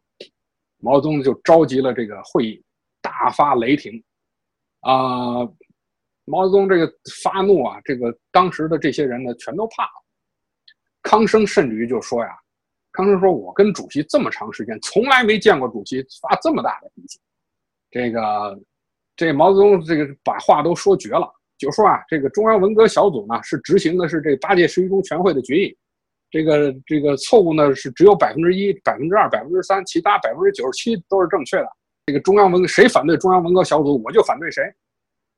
毛泽东就召集了这个会议。大发雷霆，啊，毛泽东这个发怒啊，这个当时的这些人呢，全都怕了。康生甚至于就说呀，康生说：“我跟主席这么长时间，从来没见过主席发这么大的脾气。”这个，这毛泽东这个把话都说绝了，就说啊，这个中央文革小组呢是执行的是这八届十一中全会的决议，这个这个错误呢是只有百分之一、百分之二、百分之三，其他百分之九十七都是正确的。这个中央文谁反对中央文革小组，我就反对谁。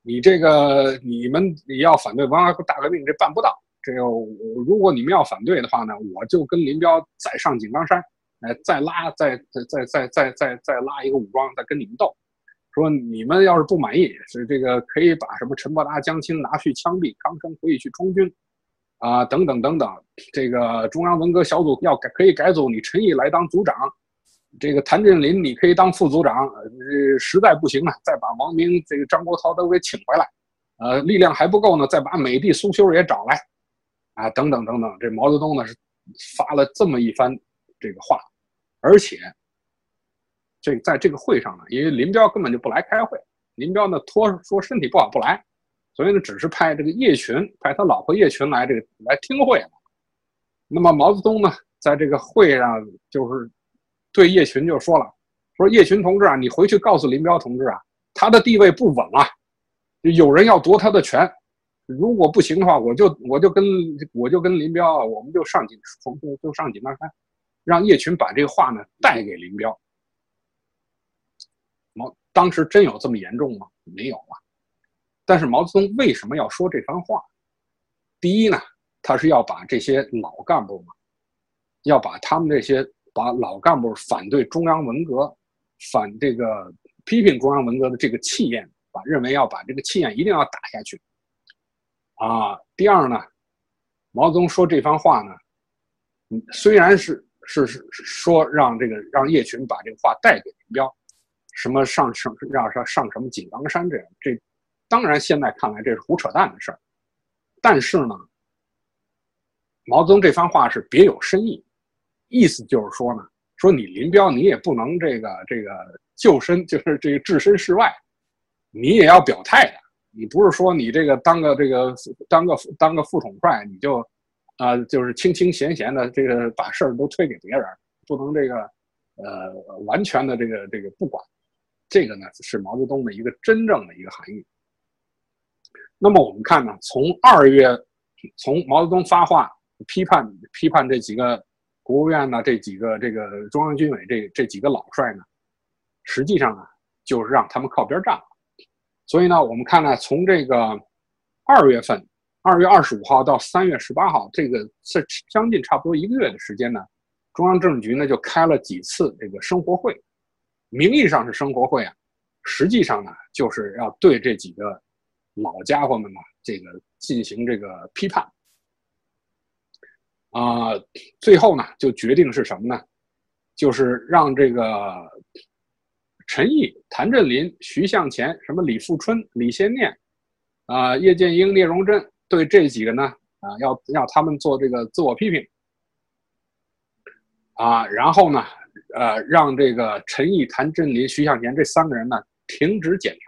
你这个你们你要反对文化大革命，这办不到。这个如果你们要反对的话呢，我就跟林彪再上井冈山，哎，再拉再再再再再再拉一个武装，再跟你们斗。说你们要是不满意，是这个可以把什么陈伯达、江青拿去枪毙，康生可以去充军，啊，等等等等。这个中央文革小组要改，可以改组，你陈毅来当组长。这个谭震林，你可以当副组长，呃，实在不行呢，再把王明、这个张国焘都给请回来，呃，力量还不够呢，再把美帝苏修也找来，啊，等等等等。这毛泽东呢是发了这么一番这个话，而且这在这个会上呢，因为林彪根本就不来开会，林彪呢托说身体不好不来，所以呢只是派这个叶群，派他老婆叶群来这个来听会。那么毛泽东呢，在这个会上就是。对叶群就说了：“说叶群同志啊，你回去告诉林彪同志啊，他的地位不稳啊，有人要夺他的权。如果不行的话，我就我就跟我就跟林彪啊，我们就上井从就上井冈山，让叶群把这个话呢带给林彪。当时真有这么严重吗？没有啊。但是毛泽东为什么要说这番话？第一呢，他是要把这些老干部嘛，要把他们这些。”把老干部反对中央文革、反这个批评中央文革的这个气焰，把认为要把这个气焰一定要打下去。啊，第二呢，毛泽东说这番话呢，虽然是是是说让这个让叶群把这个话带给林彪，什么上上让上上什么井冈山这样，这当然现在看来这是胡扯淡的事儿，但是呢，毛泽东这番话是别有深意。意思就是说呢，说你林彪，你也不能这个这个救身，就是这个置身事外，你也要表态的。你不是说你这个当个这个当个当个副统帅，你就啊就是清清闲闲的这个把事儿都推给别人，不能这个呃完全的这个这个不管。这个呢是毛泽东的一个真正的一个含义。那么我们看呢，从二月，从毛泽东发话批判批判这几个国务院呢，这几个这个中央军委这这几个老帅呢，实际上呢就是让他们靠边站。所以呢，我们看呢，从这个二月份，二月二十五号到三月十八号，这个是将近差不多一个月的时间呢，中央政治局呢就开了几次这个生活会，名义上是生活会啊，实际上呢就是要对这几个。老家伙们呢，这个进行这个批判啊，最后呢就决定是什么呢？就是让这个陈毅、谭震林、徐向前、什么李富春、李先念啊、叶剑英、聂荣臻，对这几个呢啊，要要他们做这个自我批评啊，然后呢，呃，让这个陈毅、谭震林、徐向前这三个人呢停止检查。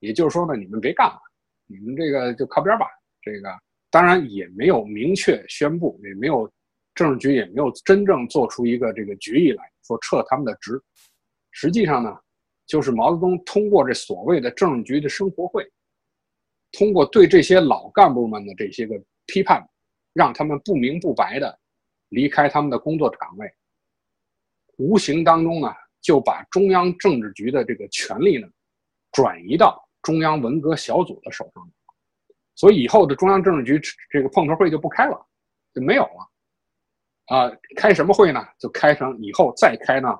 也就是说呢，你们别干了，你们这个就靠边吧。这个当然也没有明确宣布，也没有政治局也没有真正做出一个这个决议来说撤他们的职。实际上呢，就是毛泽东通过这所谓的政治局的生活会，通过对这些老干部们的这些个批判，让他们不明不白的离开他们的工作岗位，无形当中呢，就把中央政治局的这个权力呢，转移到。中央文革小组的手上，所以以后的中央政治局这个碰头会就不开了，就没有了。啊，开什么会呢？就开成以后再开呢，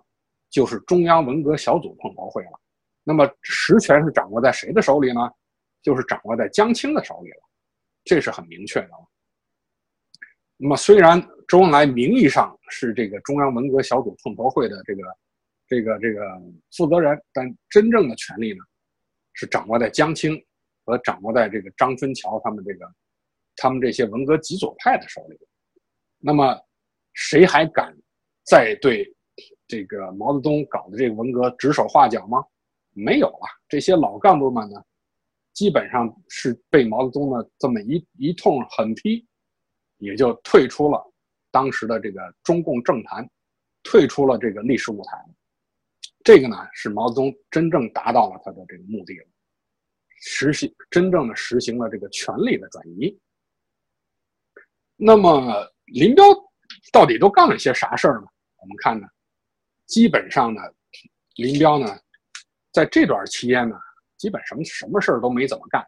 就是中央文革小组碰头会了。那么实权是掌握在谁的手里呢？就是掌握在江青的手里了，这是很明确的。那么虽然周恩来名义上是这个中央文革小组碰头会的这个这个这个负责人，但真正的权力呢？是掌握在江青和掌握在这个张春桥他们这个他们这些文革极左派的手里。那么，谁还敢再对这个毛泽东搞的这个文革指手画脚吗？没有了。这些老干部们呢，基本上是被毛泽东的这么一一通狠批，也就退出了当时的这个中共政坛，退出了这个历史舞台。这个呢，是毛泽东真正达到了他的这个目的了，实行真正的实行了这个权力的转移。那么林彪到底都干了些啥事儿呢？我们看呢，基本上呢，林彪呢，在这段期间呢，基本什么什么事儿都没怎么干，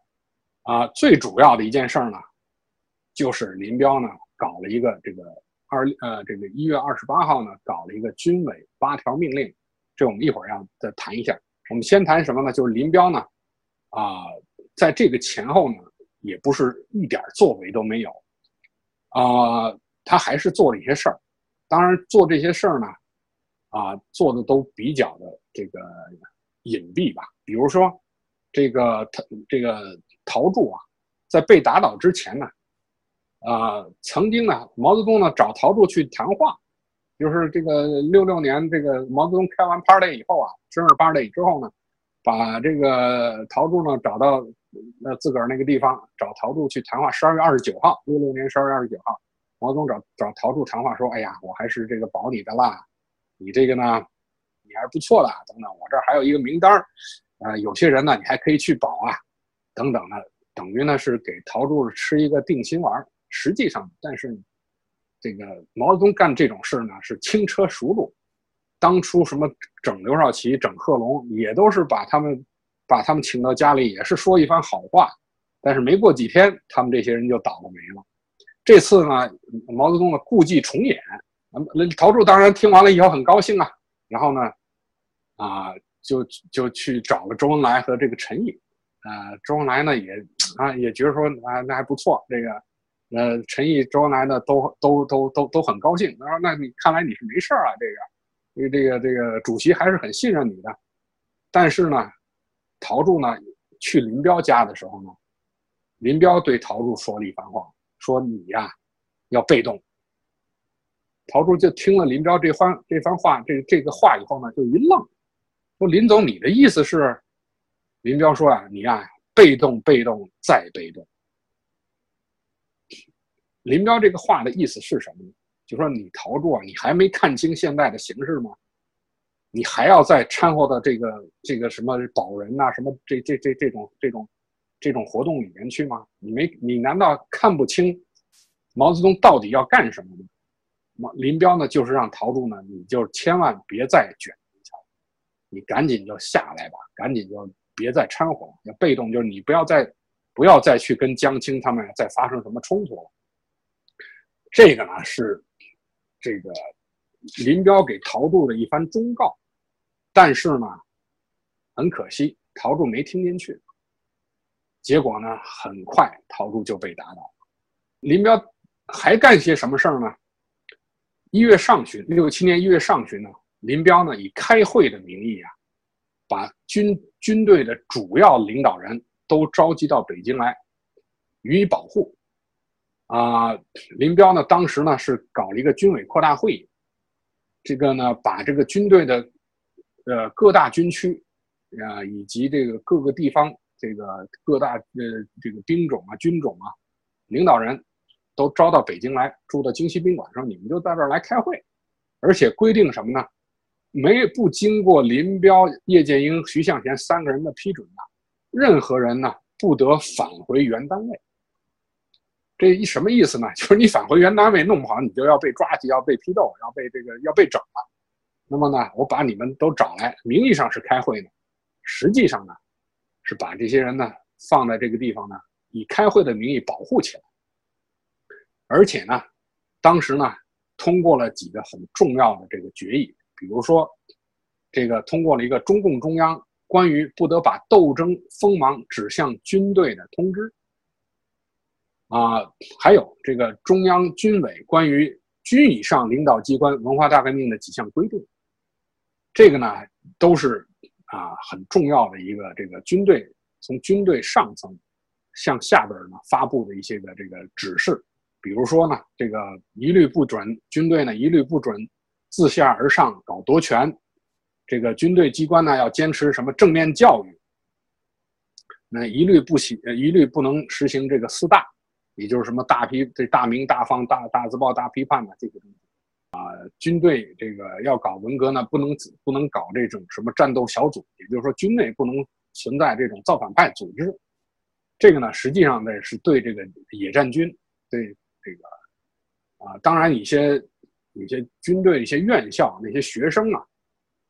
啊，最主要的一件事儿呢，就是林彪呢搞了一个这个二呃这个一月二十八号呢搞了一个军委八条命令。这我们一会儿要再谈一下。我们先谈什么呢？就是林彪呢，啊，在这个前后呢，也不是一点作为都没有，啊，他还是做了一些事儿。当然，做这些事儿呢，啊，做的都比较的这个隐蔽吧。比如说，这个他这个陶铸啊，在被打倒之前呢，啊，曾经呢，毛泽东呢找陶铸去谈话。就是这个六六年，这个毛泽东开完 party 以后啊，生日 party 之后呢，把这个陶铸呢找到那自个儿那个地方，找陶铸去谈话。十二月二十九号，六六年十二月二十九号，毛泽东找找陶铸谈话，说：“哎呀，我还是这个保你的啦，你这个呢，你还是不错的，等等，我这儿还有一个名单儿，啊，有些人呢，你还可以去保啊，等等的，等于呢是给陶铸吃一个定心丸。实际上，但是。”这个毛泽东干这种事呢，是轻车熟路。当初什么整刘少奇、整贺龙，也都是把他们把他们请到家里，也是说一番好话。但是没过几天，他们这些人就倒了霉了。这次呢，毛泽东呢故伎重演。那陶铸当然听完了以后很高兴啊，然后呢，啊，就就去找了周恩来和这个陈毅。啊，周恩来呢也啊也觉得说啊那还不错，这个。呃，陈毅、周恩来呢，都都都都都很高兴。他说：“那你看来你是没事儿啊，这个，因为这个这个主席还是很信任你的。”但是呢，陶铸呢去林彪家的时候呢，林彪对陶铸说了一番话，说：“你呀，要被动。”陶铸就听了林彪这番这番话，这这个话以后呢，就一愣，说：“林总，你的意思是？”林彪说：“啊，你呀，被动、被动再被动。林彪这个话的意思是什么呢？就说你陶铸啊，你还没看清现在的形势吗？你还要再掺和到这个这个什么保人呐，什么这这这这种这种这种活动里面去吗？你没你难道看不清毛泽东到底要干什么吗？毛林彪呢，就是让陶铸呢，你就千万别再卷一桥，你赶紧就下来吧，赶紧就别再掺和了。要被动就是你不要再不要再去跟江青他们再发生什么冲突了。这个呢是这个林彪给陶铸的一番忠告，但是呢，很可惜陶铸没听进去，结果呢，很快陶铸就被打倒了。林彪还干些什么事儿呢？一月上旬，六七年一月上旬呢，林彪呢以开会的名义啊，把军军队的主要领导人都召集到北京来，予以保护。啊，林彪呢，当时呢是搞了一个军委扩大会议，这个呢把这个军队的，呃各大军区，啊以及这个各个地方这个各大呃这个兵种啊军种啊，领导人都招到北京来，住到京西宾馆，上你们就在这儿来开会，而且规定什么呢？没不经过林彪、叶剑英、徐向前三个人的批准呢，任何人呢不得返回原单位。这一什么意思呢？就是你返回原单位弄不好，你就要被抓起，要被批斗，要被这个要被整了。那么呢，我把你们都找来，名义上是开会呢，实际上呢，是把这些人呢放在这个地方呢，以开会的名义保护起来。而且呢，当时呢，通过了几个很重要的这个决议，比如说，这个通过了一个中共中央关于不得把斗争锋芒指向军队的通知。啊，还有这个中央军委关于军以上领导机关文化大革命的几项规定，这个呢都是啊很重要的一个这个军队从军队上层向下边呢发布的一些个这个指示，比如说呢，这个一律不准军队呢一律不准自下而上搞夺权，这个军队机关呢要坚持什么正面教育，那一律不行，一律不能实行这个四大。也就是什么大批这大明大放大大字报大批判的这些东西，啊，军队这个要搞文革呢，不能不能搞这种什么战斗小组，也就是说军内不能存在这种造反派组织。这个呢，实际上呢是对这个野战军，对这个啊，当然一些有些军队一些院校那些学生啊，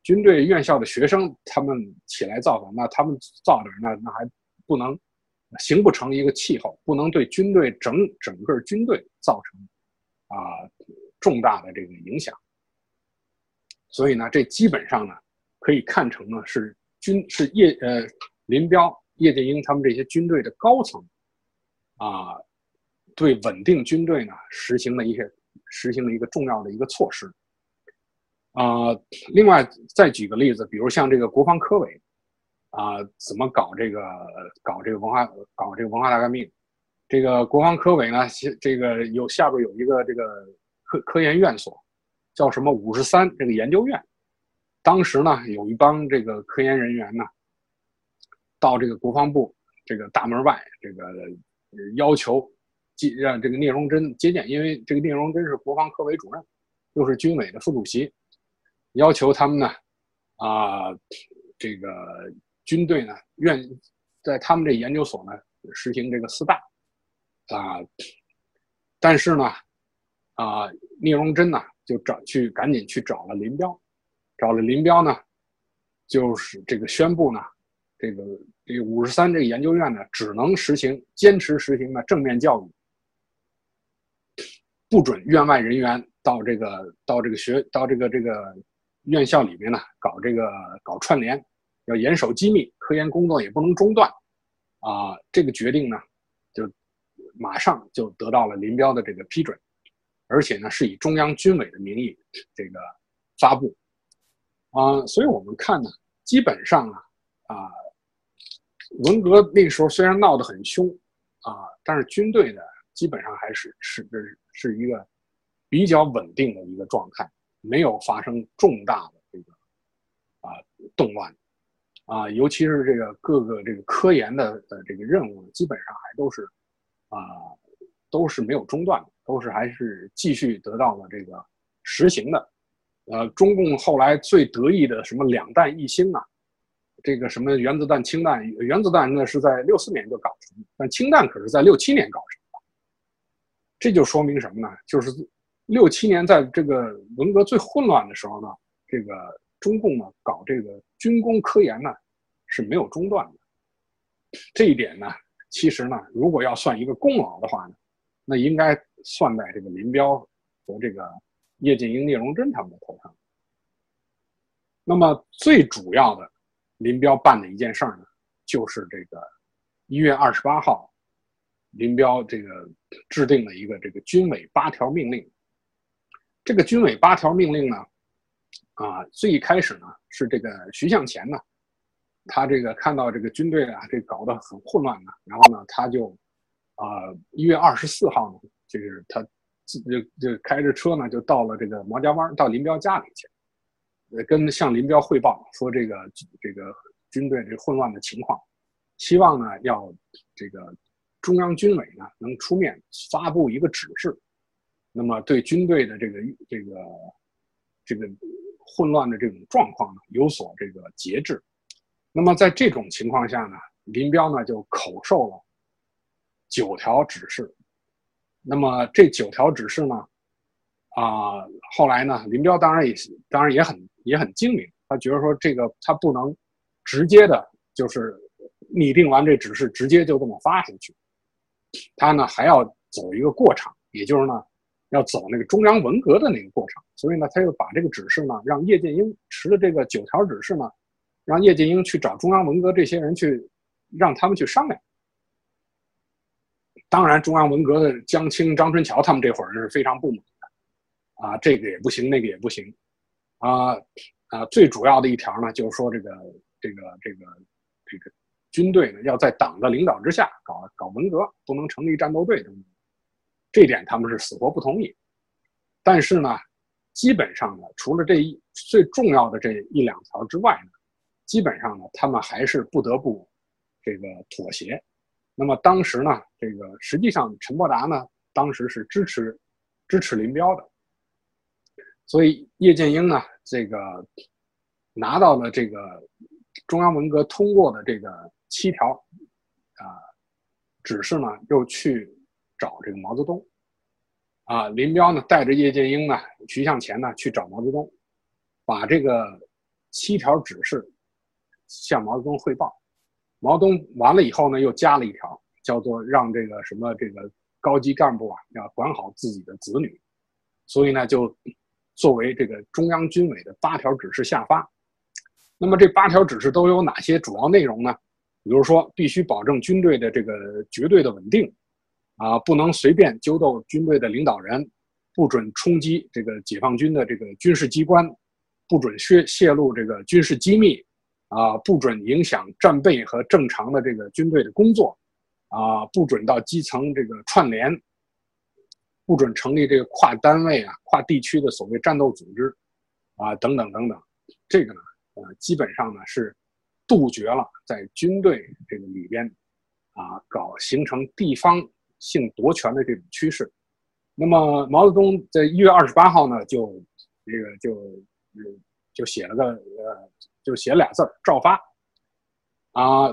军队院校的学生他们起来造反，那他们造点那那还不能。形不成一个气候，不能对军队整整个军队造成啊重大的这个影响。所以呢，这基本上呢可以看成呢是军是叶呃林彪、叶剑英他们这些军队的高层啊对稳定军队呢实行了一些实行了一个重要的一个措施啊。另外再举个例子，比如像这个国防科委。啊，怎么搞这个搞这个文化搞这个文化大革命？这个国防科委呢，这个有下边有一个这个科科研院所，叫什么五十三这个研究院。当时呢，有一帮这个科研人员呢，到这个国防部这个大门外，这个要求接让这个聂荣臻接见，因为这个聂荣臻是国防科委主任，又是军委的副主席，要求他们呢，啊，这个。军队呢，愿在他们这研究所呢实行这个四大，啊，但是呢，啊，聂荣臻呢就找去赶紧去找了林彪，找了林彪呢，就是这个宣布呢，这个这五十三这个研究院呢只能实行坚持实行的正面教育，不准院外人员到这个到这个学到这个这个院校里面呢搞这个搞串联。要严守机密，科研工作也不能中断，啊，这个决定呢，就马上就得到了林彪的这个批准，而且呢是以中央军委的名义这个发布，啊，所以我们看呢，基本上啊，啊，文革那时候虽然闹得很凶，啊，但是军队呢基本上还是是是一个比较稳定的一个状态，没有发生重大的这个啊动乱。啊，尤其是这个各个这个科研的呃这个任务，基本上还都是啊都是没有中断的，都是还是继续得到了这个实行的。呃，中共后来最得意的什么两弹一星啊，这个什么原子弹、氢弹，原子弹那是在六四年就搞成，但氢弹可是在六七年搞成的。这就说明什么呢？就是六七年在这个文革最混乱的时候呢，这个中共呢搞这个军工科研呢是没有中断的。这一点呢，其实呢，如果要算一个功劳的话呢，那应该算在这个林彪和这个。叶剑英、聂荣臻他们的头上。那么最主要的，林彪办的一件事儿呢，就是这个一月二十八号，林彪这个制定了一个这个军委八条命令。这个军委八条命令呢，啊，最一开始呢是这个徐向前呢，他这个看到这个军队啊这搞得很混乱呢，然后呢他就，啊，一月二十四号呢，就是他。就就开着车呢，就到了这个毛家湾，到林彪家里去，呃，跟向林彪汇报说这个这个军队这混乱的情况，希望呢要这个中央军委呢能出面发布一个指示，那么对军队的这个这个这个混乱的这种状况呢有所这个节制，那么在这种情况下呢，林彪呢就口授了九条指示。那么这九条指示呢，啊，后来呢，林彪当然也当然也很也很精明，他觉得说这个他不能直接的，就是拟定完这指示直接就这么发出去，他呢还要走一个过场，也就是呢要走那个中央文革的那个过程，所以呢他又把这个指示呢让叶剑英持了这个九条指示呢，让叶剑英去找中央文革这些人去，让他们去商量。当然，中央文革的江青、张春桥他们这伙人是非常不满的，啊，这个也不行，那个也不行，啊啊，最主要的一条呢，就是说这个这个这个这个军队呢要在党的领导之下搞搞文革，不能成立战斗队等等，这点他们是死活不同意。但是呢，基本上呢，除了这一最重要的这一两条之外呢，基本上呢，他们还是不得不这个妥协。那么当时呢，这个实际上陈伯达呢，当时是支持支持林彪的，所以叶剑英呢，这个拿到了这个中央文革通过的这个七条啊指示呢，又去找这个毛泽东啊，林彪呢带着叶剑英呢、徐向前呢去找毛泽东，把这个七条指示向毛泽东汇报。毛泽东完了以后呢，又加了一条，叫做让这个什么这个高级干部啊，要管好自己的子女，所以呢，就作为这个中央军委的八条指示下发。那么这八条指示都有哪些主要内容呢？比如说，必须保证军队的这个绝对的稳定，啊，不能随便揪斗军队的领导人，不准冲击这个解放军的这个军事机关，不准泄泄露这个军事机密。啊，不准影响战备和正常的这个军队的工作，啊，不准到基层这个串联，不准成立这个跨单位啊、跨地区的所谓战斗组织，啊，等等等等，这个呢，呃，基本上呢是杜绝了在军队这个里边，啊，搞形成地方性夺权的这种趋势。那么毛泽东在一月二十八号呢，就这个就就写了个呃。就写俩字儿，照发，啊，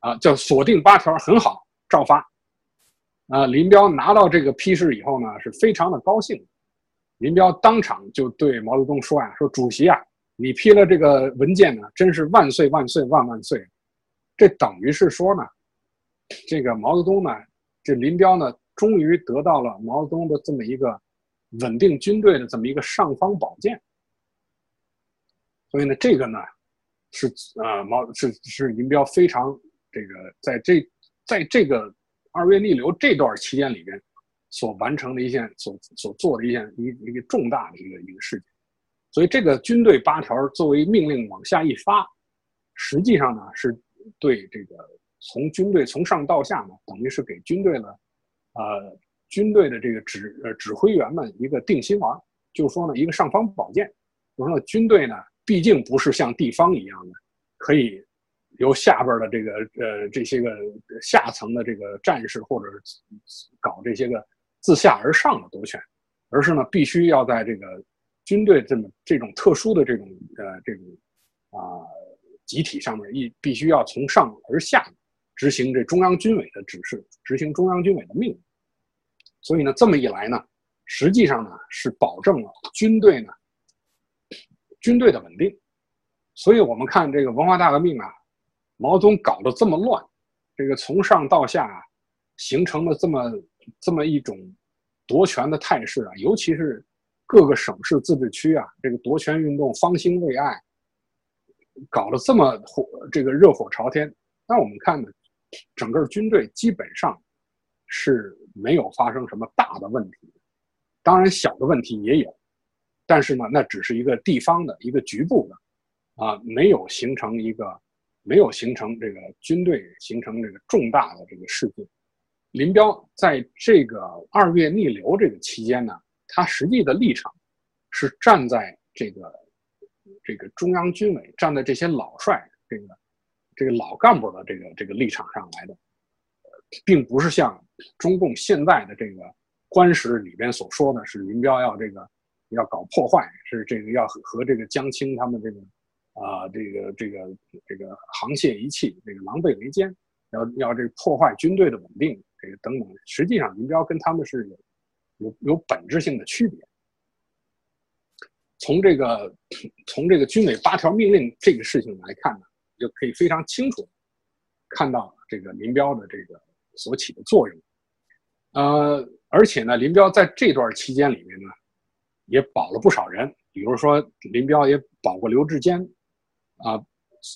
啊，叫锁定八条，很好，照发。啊，林彪拿到这个批示以后呢，是非常的高兴。林彪当场就对毛泽东说呀：“说主席啊，你批了这个文件呢，真是万岁万岁万万岁。”这等于是说呢，这个毛泽东呢，这林彪呢，终于得到了毛泽东的这么一个稳定军队的这么一个尚方宝剑。所以呢，这个呢，是啊，毛是是林彪非常这个在这在这个二月逆流这段期间里边所完成的一件所所做的一件一一个重大的一个一个事件。所以这个军队八条作为命令往下一发，实际上呢是对这个从军队从上到下呢，等于是给军队呢，呃，军队的这个指呃指挥员们一个定心丸，就是说呢一个尚方宝剑，就是说军队呢。毕竟不是像地方一样的，可以由下边的这个呃这些个下层的这个战士或者是搞这些个自下而上的夺权，而是呢必须要在这个军队这么这种特殊的这种呃这种啊集体上面一必须要从上而下执行这中央军委的指示，执行中央军委的命令。所以呢，这么一来呢，实际上呢是保证了军队呢军队的稳定。所以我们看这个文化大革命啊，毛泽东搞得这么乱，这个从上到下形成了这么这么一种夺权的态势啊，尤其是各个省市自治区啊，这个夺权运动方兴未艾，搞得这么火，这个热火朝天。那我们看呢，整个军队基本上是。没有发生什么大的问题，当然小的问题也有，但是呢，那只是一个地方的一个局部的，啊，没有形成一个，没有形成这个军队形成这个重大的这个事件。林彪在这个二月逆流这个期间呢，他实际的立场是站在这个这个中央军委，站在这些老帅这个这个老干部的这个这个立场上来的。并不是像中共现在的这个官史里边所说的是林彪要这个要搞破坏，是这个要和这个江青他们这个啊这个这个这个沆瀣一气，这个狼狈为奸，要要这破坏军队的稳定，这个等等。实际上，林彪跟他们是有有有本质性的区别。从这个从这个军委八条命令这个事情来看呢，就可以非常清楚看到这个林彪的这个。所起的作用，呃，而且呢，林彪在这段期间里面呢，也保了不少人，比如说林彪也保过刘志坚，啊，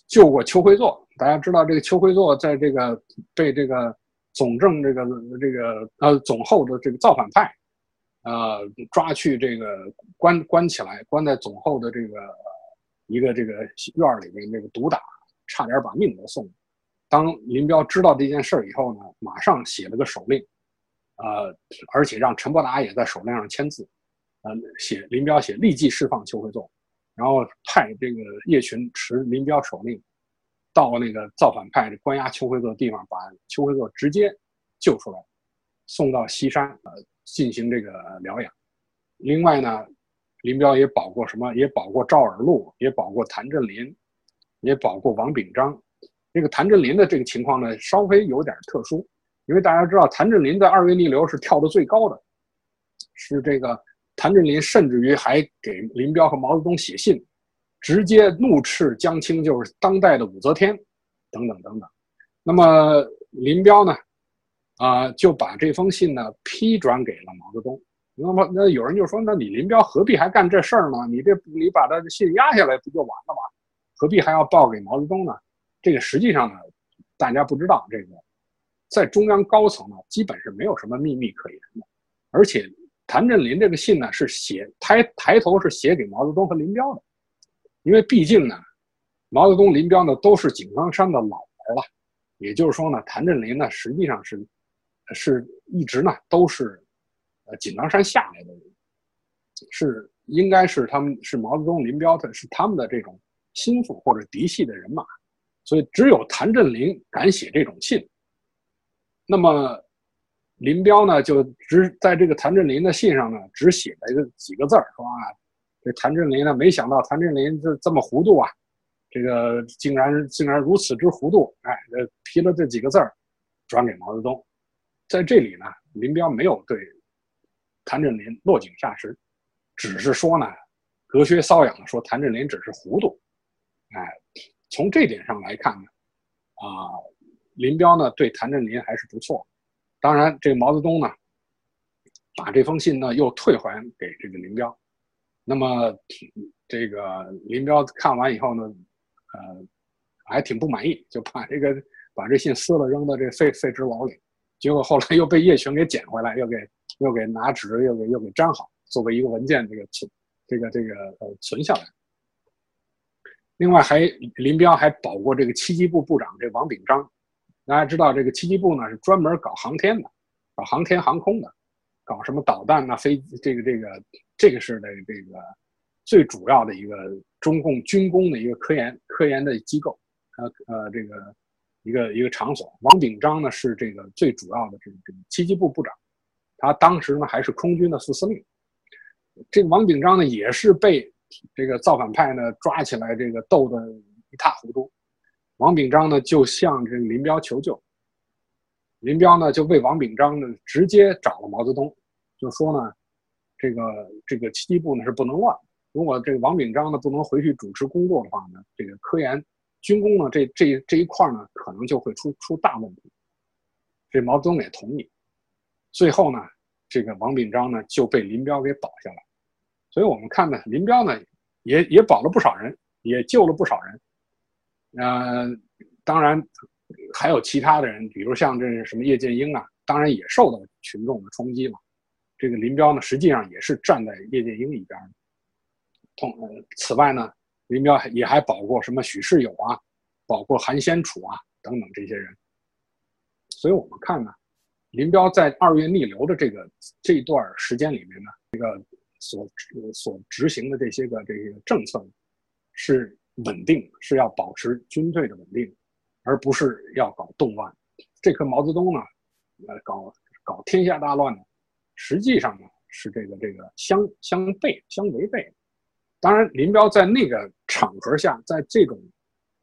救过邱会作。大家知道这个邱会作在这个被这个总政这个这个呃总后的这个造反派，呃抓去这个关关起来，关在总后的这个一个这个院里面，那个毒打，差点把命都送了。当林彪知道这件事儿以后呢，马上写了个手令，呃，而且让陈伯达也在手令上签字，呃，写林彪写立即释放邱会作，然后派这个叶群持林彪手令，到那个造反派关押邱会作的地方，把邱会作直接救出来，送到西山呃进行这个疗养。另外呢，林彪也保过什么？也保过赵尔陆，也保过谭震林，也保过王秉章。这个谭震林的这个情况呢，稍微有点特殊，因为大家知道谭震林在二月逆流是跳的最高的，是这个谭震林甚至于还给林彪和毛泽东写信，直接怒斥江青就是当代的武则天，等等等等。那么林彪呢，啊就把这封信呢批转给了毛泽东。那么那有人就说，那你林彪何必还干这事儿呢？你这你把他的信压下来不就完了吗？何必还要报给毛泽东呢？这个实际上呢，大家不知道，这个在中央高层呢，基本是没有什么秘密可言的。而且，谭震林这个信呢，是写抬抬头是写给毛泽东和林彪的，因为毕竟呢，毛泽东、林彪呢都是井冈山的老儿了，也就是说呢，谭震林呢实际上是是一直呢都是呃井冈山下来的人，是应该是他们是毛泽东、林彪的是他们的这种心腹或者嫡系的人马。所以只有谭震林敢写这种信，那么林彪呢就只在这个谭震林的信上呢只写了一个几个字儿，说啊，这谭震林呢没想到谭震林这这么糊涂啊，这个竟然竟然如此之糊涂，哎，批了这几个字儿，转给毛泽东，在这里呢，林彪没有对谭震林落井下石，只是说呢，隔靴搔痒的说谭震林只是糊涂，哎。从这点上来看呢，啊，林彪呢对谭震林还是不错。当然，这个毛泽东呢，把这封信呢又退还给这个林彪。那么，这个林彪看完以后呢，呃，还挺不满意，就把这个把这信撕了扔到这废废纸篓里。结果后来又被叶群给捡回来，又给又给拿纸又给又给粘好，作为一个文件这个存这个这个呃存下来。另外还林彪还保过这个七机部部长这王秉章，大家知道这个七机部呢是专门搞航天的，搞航天航空的，搞什么导弹啊飞这个这个这个是的这个最主要的一个中共军工的一个科研科研的机构。呃呃这个一个一个场所。王秉章呢是这个最主要的这个这个七机部部长，他当时呢还是空军的副司令。这个王秉章呢也是被这个造反派呢抓起来，这个斗得一塌糊涂。王秉章呢就向这个林彪求救，林彪呢就为王秉章呢直接找了毛泽东，就说呢，这个这个七机部呢是不能乱，如果这个王秉章呢不能回去主持工作的话呢，这个科研军工呢这这这一块呢可能就会出出大问题。这毛泽东也同意，最后呢。这个王秉章呢就被林彪给保下来，所以我们看呢，林彪呢也也保了不少人，也救了不少人。呃，当然还有其他的人，比如像这什么叶剑英啊，当然也受到群众的冲击嘛。这个林彪呢，实际上也是站在叶剑英一边。同呃此外呢，林彪也还保过什么许世友啊，保过韩先楚啊等等这些人。所以我们看呢。林彪在二月逆流的这个这一段时间里面呢，这个所所执行的这些个这个政策是稳定，是要保持军队的稳定，而不是要搞动乱。这和毛泽东呢，呃，搞搞天下大乱呢，实际上呢是这个这个相相悖相违背。当然，林彪在那个场合下，在这种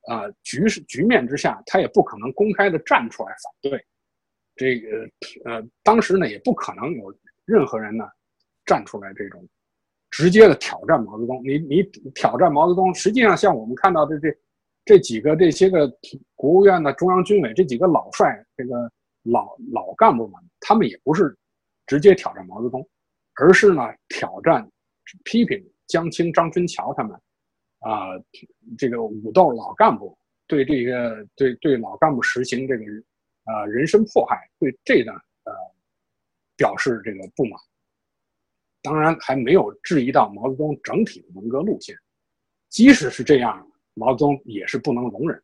呃局势局面之下，他也不可能公开的站出来反对。这个呃，当时呢也不可能有任何人呢站出来这种直接的挑战毛泽东。你你挑战毛泽东，实际上像我们看到的这这几个这些个国务院的中央军委这几个老帅，这个老老干部们，他们也不是直接挑战毛泽东，而是呢挑战批评江青、张春桥他们啊，这个武斗老干部，对这个对对老干部实行这个。啊，人身迫害，对这呢，呃，表示这个不满。当然，还没有质疑到毛泽东整体的文革路线。即使是这样，毛泽东也是不能容忍。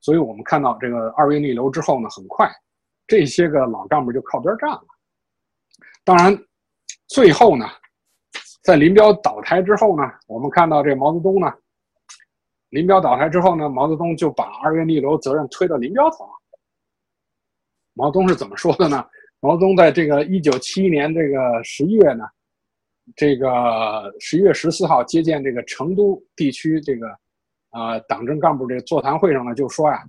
所以我们看到这个二月逆流之后呢，很快这些个老干部就靠边站了。当然，最后呢，在林彪倒台之后呢，我们看到这毛泽东呢，林彪倒台之后呢，毛泽东就把二月逆流责任推到林彪头上。毛泽东是怎么说的呢？毛泽东在这个一九七一年这个十一月呢，这个十一月十四号接见这个成都地区这个啊党政干部这个座谈会上呢，就说呀，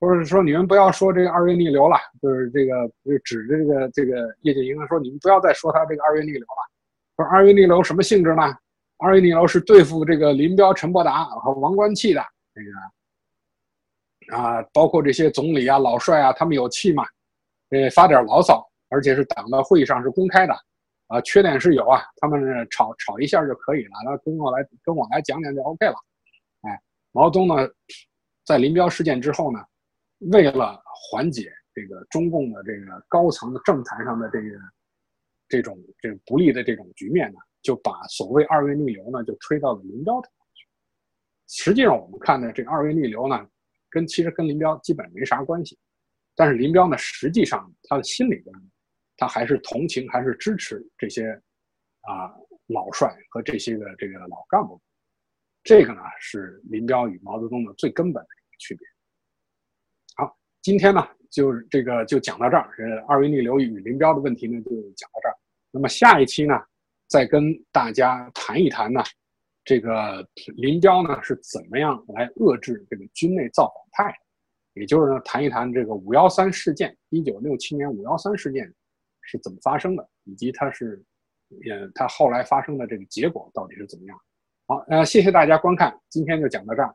或者说你们不要说这个二月逆流了，就是这个就指着这个这个叶剑英说你们不要再说他这个二月逆流了。说二月逆流什么性质呢？二月逆流是对付这个林彪、陈伯达和王冠器的这个啊，包括这些总理啊、老帅啊，他们有气嘛。呃，发点牢骚，而且是党的会议上是公开的，啊，缺点是有啊，他们吵吵一下就可以了，那跟我来跟我来讲讲就 OK 了，哎，毛泽东呢，在林彪事件之后呢，为了缓解这个中共的这个高层的政坛上的这个这种这不利的这种局面呢，就把所谓二月逆流呢，就推到了林彪头上去。实际上，我们看呢，这个二月逆流呢，跟其实跟林彪基本没啥关系。但是林彪呢，实际上他的心里边，他还是同情，还是支持这些啊老帅和这些个这个老干部。这个呢，是林彪与毛泽东的最根本的一个区别。好，今天呢，就这个就讲到这儿。呃，二位逆流与林彪的问题呢，就讲到这儿。那么下一期呢，再跟大家谈一谈呢，这个林彪呢是怎么样来遏制这个军内造反派。也就是呢，谈一谈这个五幺三事件，一九六七年五幺三事件是怎么发生的，以及它是，呃，它后来发生的这个结果到底是怎么样？好，呃，谢谢大家观看，今天就讲到这儿。